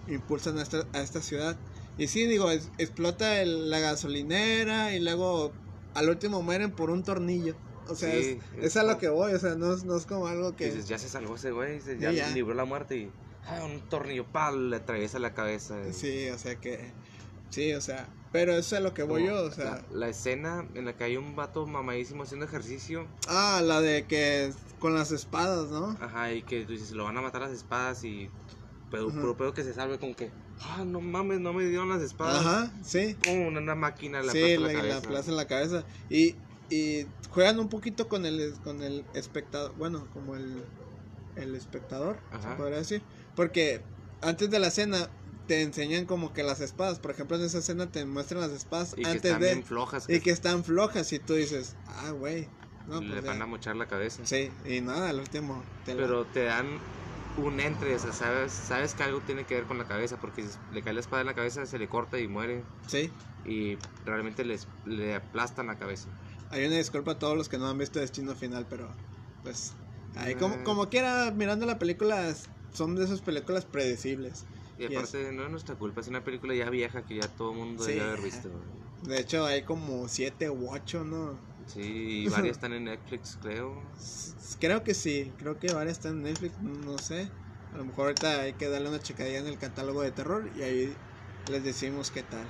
impulsan a esta, a esta ciudad. Y sí, digo, es- explota el- la gasolinera y luego al último mueren por un tornillo. O sea, Sí, es, es es a lo que voy, o sea, no, es- no es como algo que... Dices, ya se salvó ese güey, Sí, ya, ya. libró la muerte y un tornillo pal le atraviesa la cabeza. y- Sí, o sea que. Sí, o sea. Pero eso es lo que voy yo, o sea. La, la escena en la que hay un vato mamadísimo haciendo ejercicio, Ah, la de que con las espadas, ¿no? ajá, y que tú dices, lo van a matar las espadas y. Pero Ujú. puro pedo que se salve, como que, ah, no mames, no me dieron las espadas. Ajá, sí. Como una, una máquina en la sí, plaza de la, la, la cabeza. plaza en la cabeza. Y, y juegan un poquito con el, con el espectador. Bueno, como el, el espectador, Ajá. se podría decir. Porque antes de la escena te enseñan como que las espadas. Por ejemplo, en esa escena te muestran las espadas Y que antes están de. bien flojas. y que están flojas. Y tú dices, ah, güey. No, le pues ya. van a mochar la cabeza. Sí, y nada, al último. te la- Pero te dan un entre, o sea, sabes, sabes que algo tiene que ver con la cabeza, porque si le cae la espada en la cabeza, se le corta y muere. Sí. Y realmente les, le aplastan la cabeza. Hay una disculpa a todos los que no han visto Destino Final, pero pues ahí Ah. como, como quiera, mirando la película, son de esas películas predecibles. Y aparte, no es nuestra culpa, es una película ya vieja que ya todo el mundo Sí. debe haber visto. De hecho, hay como siete u ocho, ¿no? Sí, y varias están en Netflix, creo. Creo que sí, creo que varias están en Netflix, no sé. A lo mejor ahorita hay que darle una checadilla en el catálogo de terror y ahí les decimos qué tal.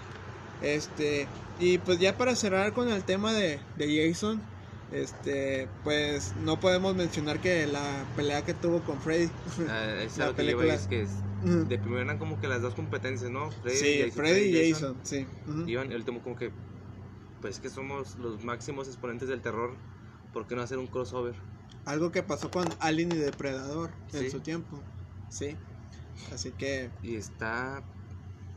Este, y pues ya para cerrar con el tema de, de Jason, este, pues no podemos mencionar que la pelea que tuvo con Freddy. Ah, es La algo que película. es de primero eran como que las dos competencias, ¿no? Freddy sí, Jason, Freddy y Jason, sí. ujú. Iban, el último como que, pues que somos los máximos exponentes del terror, ¿por qué no hacer un crossover? Algo que pasó con Alien y Depredador en Sí. su tiempo. Sí. Así que Y está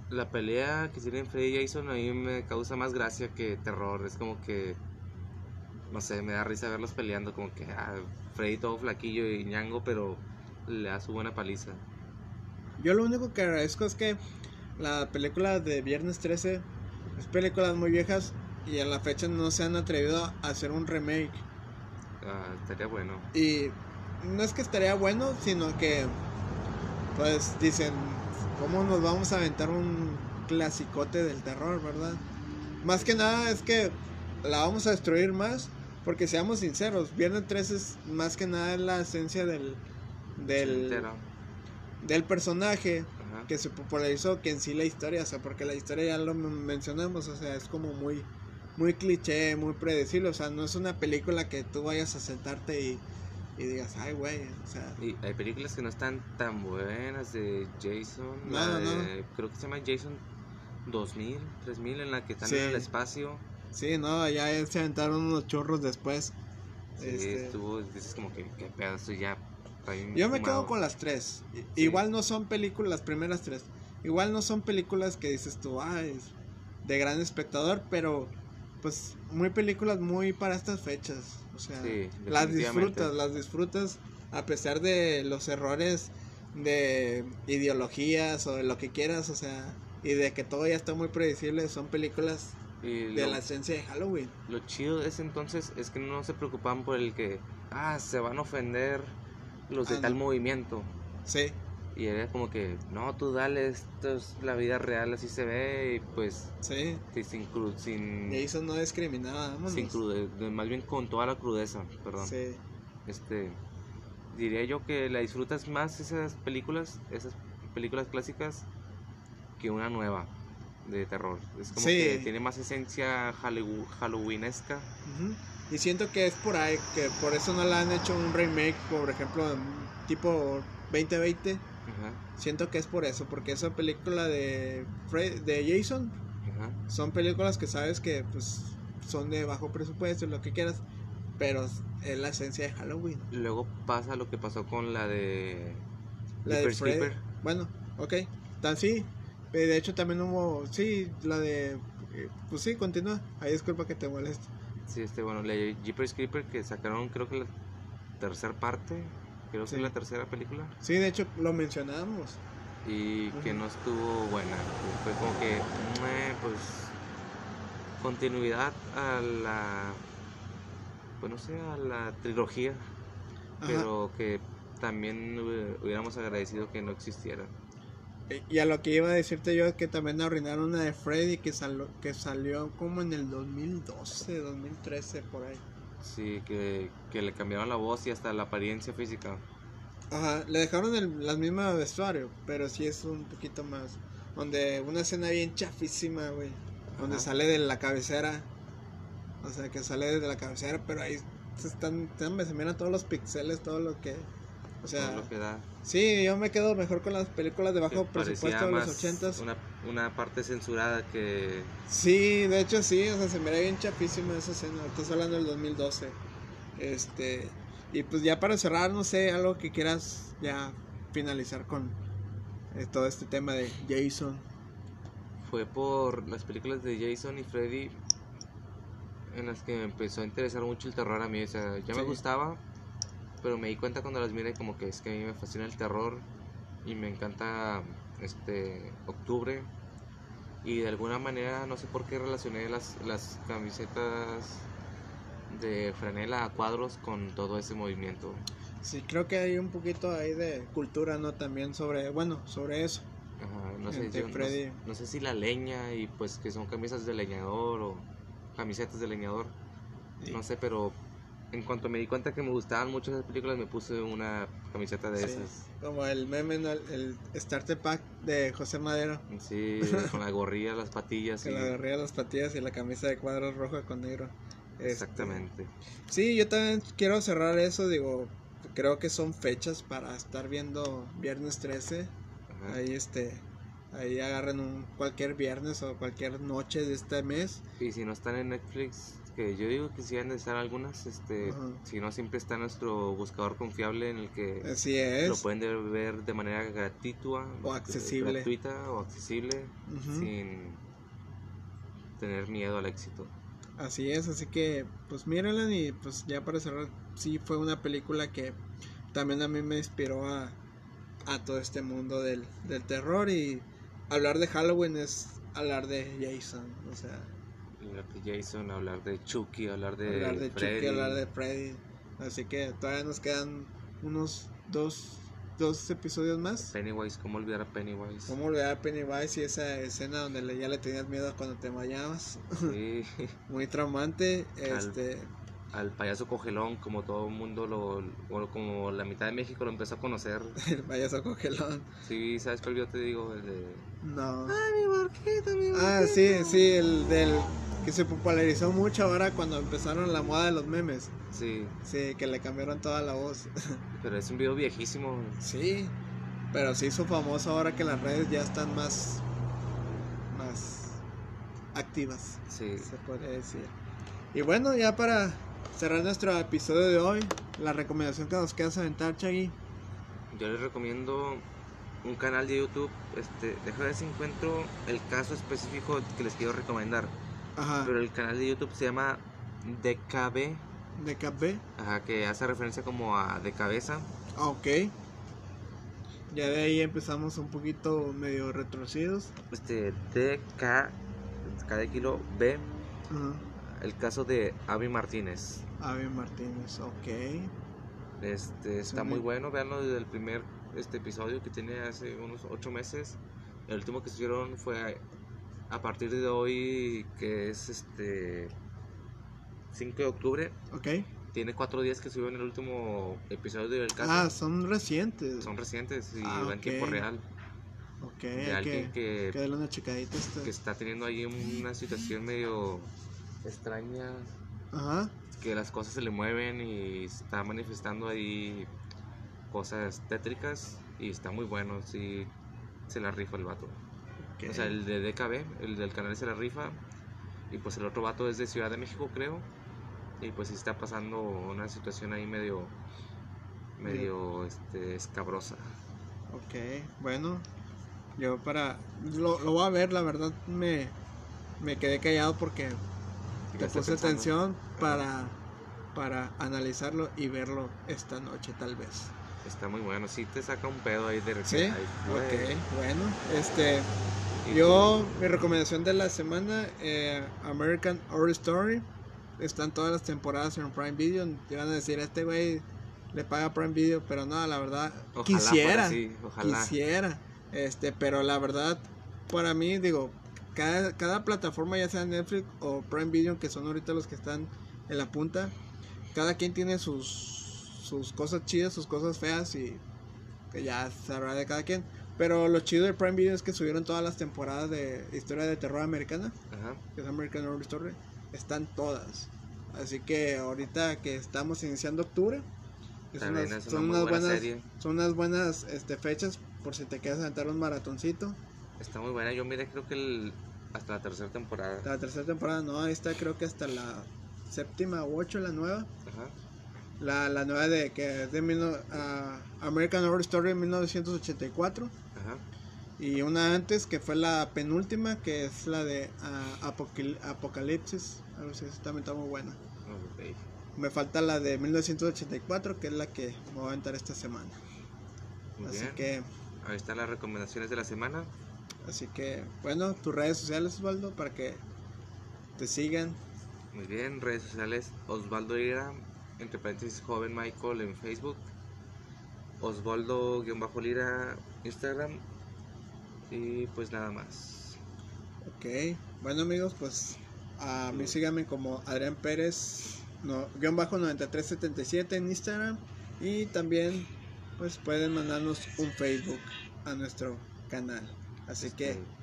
la pelea que tienen Freddy y Jason a mí me causa más gracia que terror. Es como que, no sé, me da risa verlos peleando. Como que ah, Freddy todo flaquillo y ñango, pero le da su buena paliza. Yo lo único que agradezco es que la película de Viernes 13 es películas muy viejas y a la fecha no se han atrevido a hacer un remake. Ah, estaría bueno. Y no es que estaría bueno, sino que pues dicen, ¿cómo nos vamos a aventar un clasicote del terror, verdad? Más que nada es que la vamos a destruir más, porque seamos sinceros, Viernes 13 es más que nada la esencia del del. Del personaje Ajá. que se popularizó que en sí la historia, o sea, porque la historia ya lo men- mencionamos, o sea, es como muy muy cliché, muy predecible, o sea, no es una película que tú vayas a sentarte y, y digas, ay, güey, o sea, Y hay películas que no están tan buenas de Jason. No, la no, no. de- Creo que se llama Jason 2000, 3000, en la que están Sí. en el espacio. sí, no, ya se aventaron unos churros después. Sí, Este, estuvo, dices como que, qué pedo, esto ya. Yo me quedo con las tres. Sí. Igual no son películas, las primeras tres. Igual no son películas que dices tú, ay, es de gran espectador, pero pues muy películas muy para estas fechas. O sea, Sí, las disfrutas, las disfrutas a pesar de los errores de ideologías o de lo que quieras, o sea, y de que todo ya está muy predecible, son películas Y de lo, la esencia de Halloween. lo chido de ese entonces es que no se preocupaban por el que, ah, se van a ofender los de Ah, tal no. movimiento. Sí, Y era como que, no, tú dale, esto es la vida real, así se ve, y pues, sí. sin cru- sin, Jason no discriminaba, vámonos. sin crude- de- más bien con toda la crudeza, perdón. Sí. Este, diría yo que la disfrutas más esas películas, esas películas clásicas, que una nueva de terror. Es como Sí. que tiene más esencia hallow- halloweenesca. Ujú. Y siento que es por ahí, que por eso no la han hecho un remake, por ejemplo, tipo 2020. Ajá, Siento que es por eso, porque esa película de, Fre- de Jason ajá. son películas que sabes que pues son de bajo presupuesto y lo que quieras, pero es la esencia de Halloween. Luego pasa lo que pasó con la de La de Fred-. Bueno, ok, tan sí. Eh, De hecho también hubo, sí, la de, eh, pues sí, continúa. Ahí disculpa que te moleste. Sí, este, bueno, la Jeepers Creeper que sacaron creo que la tercera parte, creo Sí. que la tercera película, Sí, de hecho lo mencionamos. y que no estuvo buena. Fue como que, pues, continuidad a la, pues no sé, a la trilogía, Ajá. pero que también hubiéramos agradecido que no existiera. Y a lo que iba a decirte yo es que también arruinaron una de Freddy que, salió que salió como en el 2012, 2013, por ahí. Sí, que, que le cambiaron la voz y hasta la apariencia física. Ajá, le dejaron el, la misma vestuario, pero sí es un poquito más. Donde una escena bien chafísima, güey. Donde Ajá. sale de la cabecera. O sea, que sale desde la cabecera, pero ahí se están, se miran todos los pixeles, todo lo que... O sea, lo que da. sí, yo me quedo mejor con las películas de bajo parecía presupuesto de los más ochentas. Una, una parte censurada que Sí, de hecho sí, o sea, se me ve bien chapísima esa escena. Estás hablando del 2012. Este, y pues ya para cerrar, no sé, algo que quieras ya finalizar con eh, todo este tema de Jason. fue por las películas de Jason y Freddy en las que me empezó a interesar mucho el terror a mí. O sea, ya me gustaba, pero me di cuenta cuando las miré como que es que a mí me fascina el terror y me encanta este octubre. Y de alguna manera, no sé por qué relacioné las, las camisetas de franela a cuadros con todo ese movimiento. Sí, creo que hay un poquito ahí de cultura, ¿no? También sobre, bueno, sobre eso. Ajá, no sé, yo no- no, sé si la leña y pues que son camisas de leñador o camisetas de leñador, Sí. no sé, pero en cuanto me di cuenta que me gustaban mucho esas películas me puse una camiseta de Sí. esas, Como el meme, ¿no? el, Starter Pack de José Madero. sí, con la gorrilla, las patillas, Que y- le agarría las patillas y la camisa de cuadros roja con negro. Este, exactamente. Sí, yo también quiero cerrar eso, digo, creo que son fechas para estar viendo viernes 13. Ajá. Ahí este ahí agarren un cualquier viernes o cualquier noche de este mes. Y si no están en Netflix, que yo digo que sí han de estar algunas, este, Ajá. si no siempre está nuestro buscador confiable en el que Así lo pueden de- ver de manera gratuita O accesible. gratuita o accesible sin tener miedo al éxito. Así es, así que pues mírenla y pues ya para cerrar, sí fue una película que también a mí me inspiró a, a todo este mundo del, del terror y hablar de Halloween es hablar de Jason, o sea, Hablar de Jason, hablar de Chucky, hablar de hablar de Freddy. Chucky, hablar de Freddy. Así que todavía nos quedan unos dos, dos episodios más. Pennywise, ¿cómo olvidar a Pennywise? ¿Cómo olvidar a Pennywise y esa escena donde le- ya le tenías miedo cuando te bañabas? Sí, Muy traumante. Este, al payaso cogelón, como todo el mundo lo, bueno, como la mitad de México lo empezó a conocer. el payaso congelón. Sí, ¿sabes cuál yo te digo? El de... No. ¡Ay, mi barquito, mi Ah, sí, sí, el del que se popularizó mucho ahora cuando empezaron la moda de los memes. Sí, Sí, que le cambiaron toda la voz. pero es un video viejísimo. Sí, pero se hizo famoso ahora que las redes ya están más más activas, Sí, se puede decir. Y bueno, ya para cerrar nuestro episodio de hoy, la recomendación que nos queda aventar, Chagui. yo les recomiendo un canal de YouTube. Este, deja ver si encuentro el caso específico que les quiero recomendar. Ajá, Pero el canal de YouTube se llama DKB, de KB. ajá, que hace referencia como a de cabeza. Ah, ok. Ya de ahí empezamos un poquito medio retorcidos. Este, DK, cada kilo B, Ajá. el caso de Avi Martínez. Avi Martínez, ok. Este, está muy bueno, veanlo desde el primer este episodio que tiene hace unos ocho meses. El último que subieron fue a, partir de hoy, que es este 5 de octubre. Ok. Tiene cuatro días que subieron el último episodio del caso. Ah, son recientes. Son recientes y Ah, va en ok. tiempo real. Ok, De alguien que, que, que darle una checadita a esto. que está teniendo ahí una situación medio extraña, Ajá. que las cosas se le mueven y está manifestando ahí cosas tétricas y está muy bueno, sí se la rifa el vato. O sea, el de DKB, el del canal se la rifa y pues el otro vato es de Ciudad de México, creo. Y pues está pasando una situación ahí medio medio este escabrosa. Ok, bueno. Yo para... Lo, lo voy a ver, la verdad me, me quedé callado porque te puse pensando. atención para, para analizarlo y verlo esta noche tal vez. Está muy bueno, sí te saca un pedo ahí de ¿Sí? güey. Ok, bueno. Este... Yo, mi recomendación de la semana, eh, American Horror Story. Están todas las temporadas en Prime Video. Te van a decir, este güey le paga Prime Video, pero no, la verdad, Ojalá quisiera. ojalá. Quisiera. Este, pero la verdad, para mí, digo, cada, cada plataforma, ya sea Netflix o Prime Video, que son ahorita los que están en la punta, cada quien tiene sus, sus cosas chidas, sus cosas feas y que ya sabrá de cada quien. Pero lo chido de Prime Video es que subieron todas las temporadas de historia de terror americana, Ajá. que es American Horror Story, están todas. Así que ahorita que estamos iniciando octubre, es También unas- es una son, unas buena buenas, serie. son unas buenas este, fechas por si te quieres aventar un maratoncito. Está muy buena. Yo miré creo que el, hasta la tercera temporada. La tercera temporada, no, ahí está creo que hasta la séptima u ocho la nueva. Ajá. La, la nueva de que es de mil ah, American Horror Story 1984. Y una antes que fue la penúltima, que es la de Apocal- Apocalipsis. A ver si también está muy buena. Me falta la de 1984, que es la que me voy a aventar esta semana. Muy así bien. que, Ahí están las recomendaciones de la semana. así que, bueno, tus redes sociales, Osvaldo, para que te sigan. Muy bien. Redes sociales. Osvaldo Ira. Entre paréntesis joven Michael en Facebook. Osvaldo-Lira Instagram. Y pues nada más. Ok, bueno amigos, pues a mí síganme como Adrián Pérez, no, guion bajo 9377 en Instagram y también pues pueden mandarnos un Facebook a nuestro canal. Así que Este,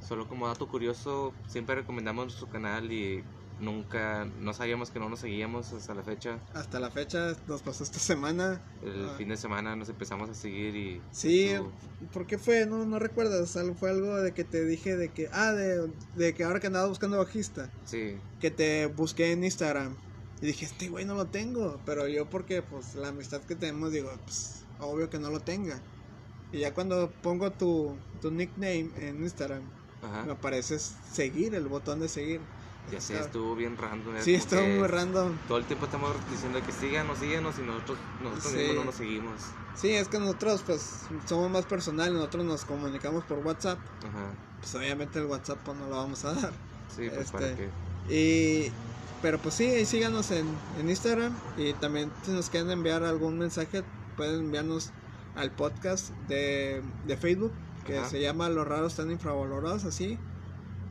Solo como dato curioso, siempre recomendamos nuestro canal y nunca, no sabíamos que no nos seguíamos hasta la fecha. hasta la fecha nos pasó esta semana. El Ah. fin de semana nos empezamos a seguir y... Sí, estuvo- ¿por qué fue? No, no recuerdas, algo, fue algo de que te dije de que, ah, de, de que ahora que andaba buscando bajista, Sí, que te busqué en Instagram y dije, este güey no lo tengo, pero yo porque pues la amistad que tenemos digo, pues obvio que no lo tenga. Y ya cuando pongo tu, tu nickname en Instagram, ajá. me aparece seguir, el botón de seguir. Ya sé, estuvo bien random. Sí, estuvo muy random. Todo el tiempo estamos diciendo que síganos, síganos y nosotros, nosotros Sí. mismos no nos seguimos. Sí, es que nosotros pues somos más personales, nosotros nos comunicamos por WhatsApp. Ajá. Pues obviamente el WhatsApp pues, no lo vamos a dar. Sí, pues para Este. Y pero pues sí, síganos en, en Instagram y también si nos quieren enviar algún mensaje pueden enviarnos al podcast de, de Facebook que Ajá. se llama Los raros están infravalorados así,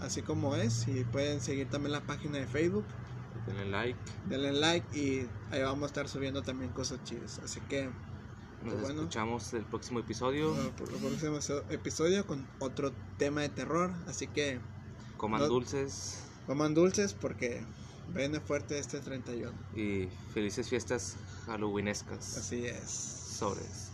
así como es y pueden seguir también la página de Facebook, Denle like. denle like y ahí vamos a estar subiendo también cosas chidas, así que Nos Pues bueno. escuchamos el próximo episodio. por el próximo episodio con otro tema de terror, así que Coman no- dulces coman dulces porque viene fuerte este 31, y felices fiestas halloweenescas. así es. Sobres.